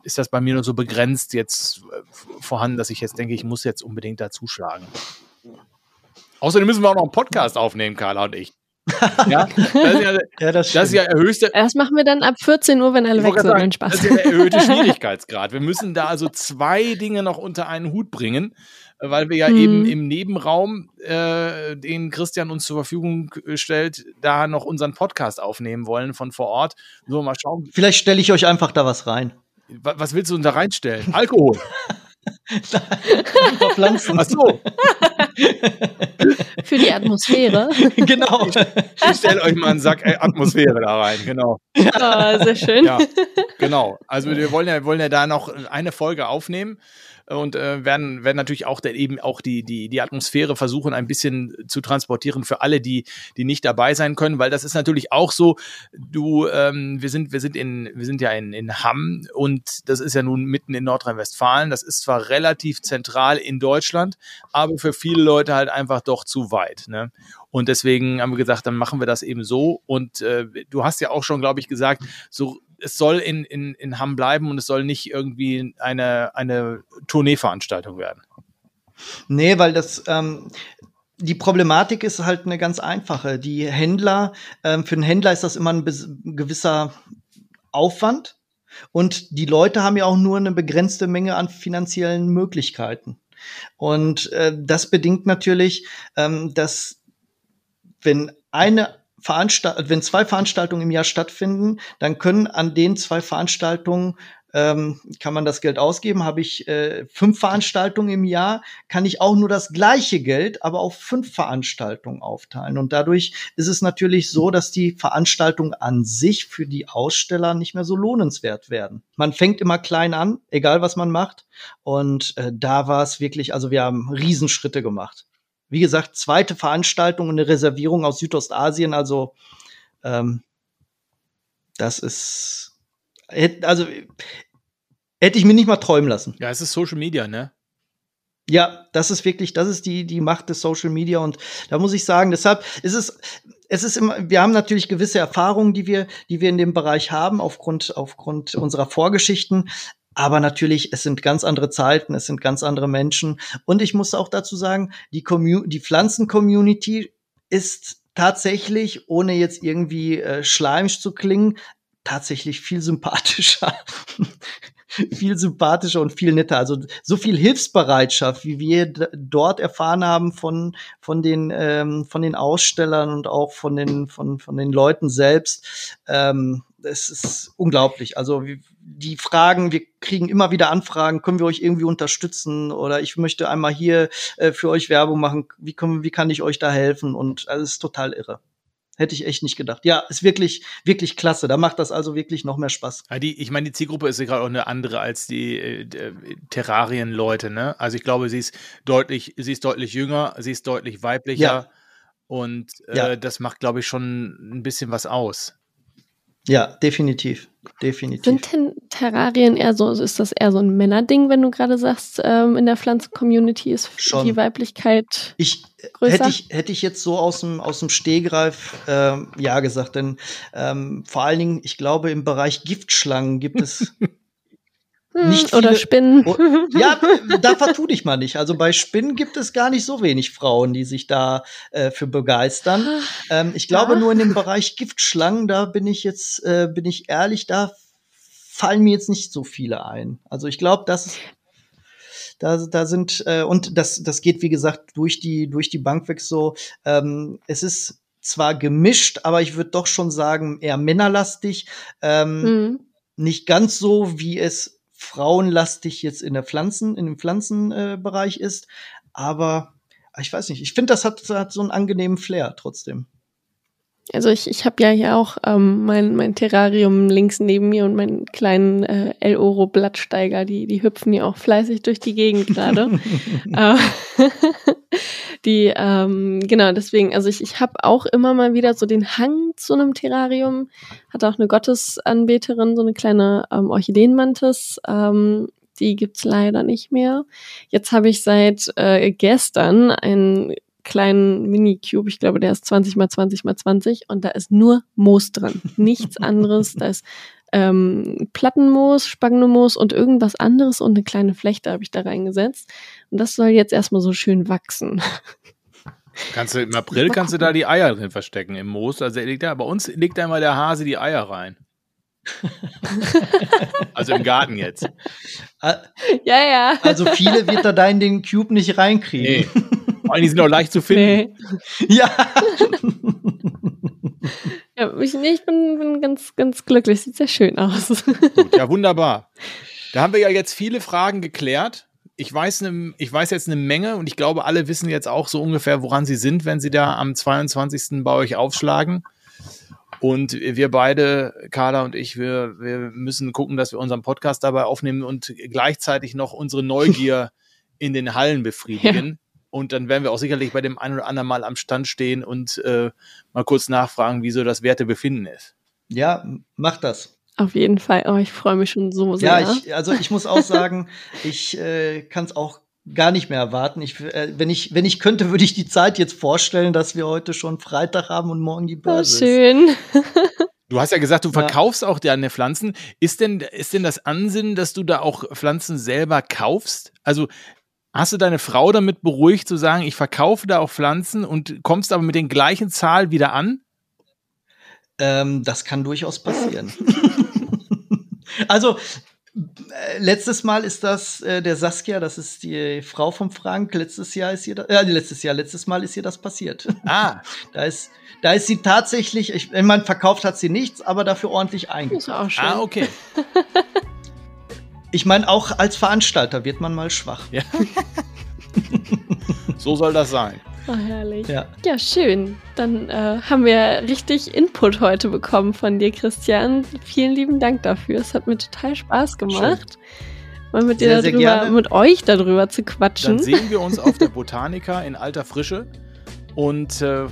ist das bei mir nur so begrenzt jetzt äh, vorhanden, dass ich jetzt denke, ich muss jetzt unbedingt da zuschlagen. Außerdem müssen wir auch noch einen Podcast aufnehmen, Carla und ich. [LAUGHS] Ja, das ist ja, ja, das, das ist ja der höchste. Das machen wir dann ab 14 Uhr, wenn alle weg sind. Sagen, Spaß. Das ist ja der erhöhte [LAUGHS] Schwierigkeitsgrad. Wir müssen da also zwei Dinge noch unter einen Hut bringen, weil wir ja hm. eben im Nebenraum, äh, den Christian uns zur Verfügung stellt, da noch unseren Podcast aufnehmen wollen von vor Ort. So, mal schauen. Vielleicht stelle ich euch einfach da was rein. Was willst du denn da reinstellen? Alkohol. [LAUGHS] Pflanzen. Ach so. Für die Atmosphäre. [LAUGHS] genau. Ich stelle euch mal einen Sack äh, Atmosphäre da rein, genau. Oh, sehr schön. Ja, genau. Also wir wollen ja, wollen ja da noch eine Folge aufnehmen und äh, werden, werden natürlich auch der, eben auch die, die, die Atmosphäre versuchen, ein bisschen zu transportieren für alle, die, die nicht dabei sein können, weil das ist natürlich auch so, du, ähm, wir sind, wir sind in, wir sind ja in, in Hamm und das ist ja nun mitten in Nordrhein-Westfalen. Das ist zwar relativ zentral in Deutschland, aber für viele Leute halt einfach doch zu weit. Ne? Und deswegen haben wir gesagt, dann machen wir das eben so. Und äh, du hast ja auch schon, glaube ich, gesagt, so es soll in, in, in Hamm bleiben und es soll nicht irgendwie eine, eine Tourneeveranstaltung werden. Nee, weil das, ähm, die Problematik ist halt eine ganz einfache. Die Händler, ähm, für einen Händler ist das immer ein gewisser Aufwand. Und die Leute haben ja auch nur eine begrenzte Menge an finanziellen Möglichkeiten. Und äh, das bedingt natürlich, ähm, dass wenn eine Veranstalt wenn zwei Veranstaltungen im Jahr stattfinden, dann können an den zwei Veranstaltungen ähm, kann man das Geld ausgeben. Habe ich äh, fünf Veranstaltungen im Jahr, kann ich auch nur das gleiche Geld, aber auf fünf Veranstaltungen aufteilen. Und dadurch ist es natürlich so, dass die Veranstaltungen an sich für die Aussteller nicht mehr so lohnenswert werden. Man fängt immer klein an, egal was man macht. Und äh, da war es wirklich, also wir haben Riesenschritte gemacht wie gesagt, zweite Veranstaltung und eine Reservierung aus Südostasien. Also ähm, das ist, also hätte ich mir nicht mal träumen lassen. Ja, es ist Social Media, ne? Ja, das ist wirklich, das ist die, die Macht des Social Media. Und da muss ich sagen, deshalb ist es, es ist immer, wir haben natürlich gewisse Erfahrungen, die wir, die wir in dem Bereich haben, aufgrund, aufgrund unserer Vorgeschichten. Aber natürlich, es sind ganz andere Zeiten, es sind ganz andere Menschen. Und ich muss auch dazu sagen, die, die Pflanzen-Community ist tatsächlich, ohne jetzt irgendwie äh, schleimisch zu klingen, tatsächlich viel sympathischer. [LAUGHS] viel sympathischer und viel netter. Also so viel Hilfsbereitschaft, wie wir dort erfahren haben von von den ähm, von den Ausstellern und auch von den von von den Leuten selbst. Ähm, es ist unglaublich. Also die Fragen, wir kriegen immer wieder Anfragen, können wir euch irgendwie unterstützen oder ich möchte einmal hier äh, für euch Werbung machen, wie, können, wie kann ich euch da helfen? Und also, es ist total irre. Hätte ich echt nicht gedacht. Ja, ist wirklich, wirklich klasse. Da macht das also wirklich noch mehr Spaß. Ja, die, ich meine, die Zielgruppe ist ja gerade auch eine andere als die äh, Terrarien-Leute, ne? Also ich glaube, sie ist deutlich, sie ist deutlich jünger, sie ist deutlich weiblicher. Ja. Und äh, ja. das macht, glaube ich, schon ein bisschen was aus. Ja, definitiv. Definitiv. Sind Terrarien eher so, ist das eher so ein Männerding, wenn du gerade sagst, ähm, in der Pflanzen-Community ist Schon. die Weiblichkeit ich, größer? Hätte ich, hätte ich jetzt so aus dem, aus dem Stehgreif ähm, ja gesagt, denn ähm, vor allen Dingen, ich glaube, im Bereich Giftschlangen gibt es [LAUGHS] nicht viele, Oder Spinnen. Oh, [LAUGHS] ja, da vertu dich mal nicht. Also bei Spinnen gibt es gar nicht so wenig Frauen, die sich da äh, für begeistern. Ähm, ich glaube ja. nur in dem Bereich Giftschlangen, da bin ich jetzt, äh, bin ich ehrlich, da fallen mir jetzt nicht so viele ein. Also ich glaube, das da, da sind äh, und das, das geht wie gesagt durch die durch die Bank weg so. Ähm, es ist zwar gemischt, aber ich würde doch schon sagen eher männerlastig. Ähm, mhm nicht ganz so, wie es frauenlastig jetzt in der Pflanzen, in dem Pflanzenbereich äh, ist. Aber ich weiß nicht, ich finde, das hat, hat so einen angenehmen Flair trotzdem. Also ich, ich habe ja hier auch ähm, mein, mein Terrarium links neben mir und meinen kleinen äh, El Oro Blattsteiger, die, die hüpfen ja auch fleißig durch die Gegend gerade. [LAUGHS] äh, [LAUGHS] die, ähm, genau, deswegen, also ich, ich habe auch immer mal wieder so den Hang zu einem Terrarium. Hatte auch eine Gottesanbeterin, so eine kleine ähm, Orchideenmantis. Ähm, die gibt's leider nicht mehr. Jetzt habe ich seit äh, gestern ein kleinen Mini-Cube. Ich glaube, der ist 20 mal 20 mal 20 und da ist nur Moos drin. Nichts anderes. Da ist ähm, Plattenmoos, Spagnomoos und irgendwas anderes und eine kleine Flechte habe ich da reingesetzt. Und das soll jetzt erstmal so schön wachsen. Kannst du im April kannst du da die Eier drin verstecken im Moos. Also liegt da, bei uns legt da immer der Hase die Eier rein. [LAUGHS] also im Garten jetzt. Ja, ja. Also viele wird er da in den Cube nicht reinkriegen. Nee. Vor allem, die sind auch leicht zu finden. Nee. Ja. [LAUGHS] ja ich, nee, ich bin, bin, ganz, ganz glücklich. Sieht sehr schön aus. Gut, ja, [LAUGHS] wunderbar. Da haben wir ja jetzt viele Fragen geklärt. Ich weiß, ne, ich weiß jetzt eine Menge und ich glaube, alle wissen jetzt auch so ungefähr, woran sie sind, wenn sie da am 22. bei euch aufschlagen. Und wir beide, Carla und ich, wir, wir müssen gucken, dass wir unseren Podcast dabei aufnehmen und gleichzeitig noch unsere Neugier [LAUGHS] in den Hallen befriedigen. Und dann werden wir auch sicherlich bei dem einen oder anderen Mal am Stand stehen und äh, mal kurz nachfragen, wieso das Wertebefinden ist. Ja, mach das. Auf jeden Fall. Oh, ich freue mich schon so sehr. Ja, ich, also ich muss auch sagen, [LAUGHS] ich äh, kann es auch gar nicht mehr erwarten. Ich, äh, wenn, ich, wenn ich könnte, würde ich die Zeit jetzt vorstellen, dass wir heute schon Freitag haben und morgen die Börse. Oh, schön. [LAUGHS] Du hast ja gesagt, du verkaufst ja. auch deine Pflanzen. Ist denn, ist denn das Ansinnen, dass du da auch Pflanzen selber kaufst? Also Hast du deine Frau damit beruhigt zu sagen, ich verkaufe da auch Pflanzen und kommst aber mit den gleichen Zahlen wieder an? Ähm, das kann durchaus passieren. [LAUGHS] also äh, letztes Mal ist das äh, der Saskia, das ist die Frau von Frank. Letztes Jahr ist ihr, äh, letztes Jahr, letztes Mal ist ihr das passiert. [LAUGHS] Ah, da ist, da ist sie tatsächlich. Ich, ich meine, verkauft hat sie nichts, aber dafür ordentlich eingekauft. Ah, okay. [LAUGHS] Ich meine, auch als Veranstalter wird man mal schwach. Ja. [LAUGHS] so soll das sein. Oh, herrlich. Ja, ja schön. Dann äh, haben wir richtig Input heute bekommen von dir, Christian. Vielen lieben Dank dafür. Es hat mir total Spaß gemacht, schön. mal mit dir sehr, darüber, sehr mit euch darüber zu quatschen. Dann sehen wir uns auf der [LAUGHS] Botanica in alter Frische und äh,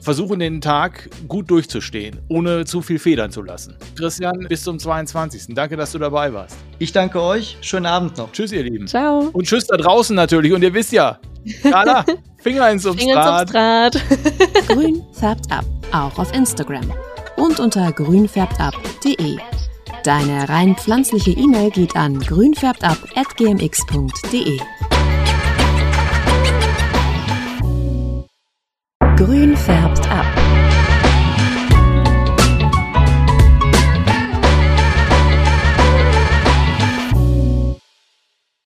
versuchen den Tag gut durchzustehen, ohne zu viel federn zu lassen. Christian, bis zum 22. Danke, dass du dabei warst. Ich danke euch. Schönen Abend noch. Tschüss, ihr Lieben. Ciao. Und tschüss da draußen natürlich. Und ihr wisst ja, Carla, [LAUGHS] Finger ins Substrat. Finger ins Substrat. [LAUGHS] Grün färbt ab, auch auf Instagram. Und unter grünfärbtab.de. Deine rein pflanzliche E-Mail geht an grünfärbtab.gmx.de. Grün färbt ab.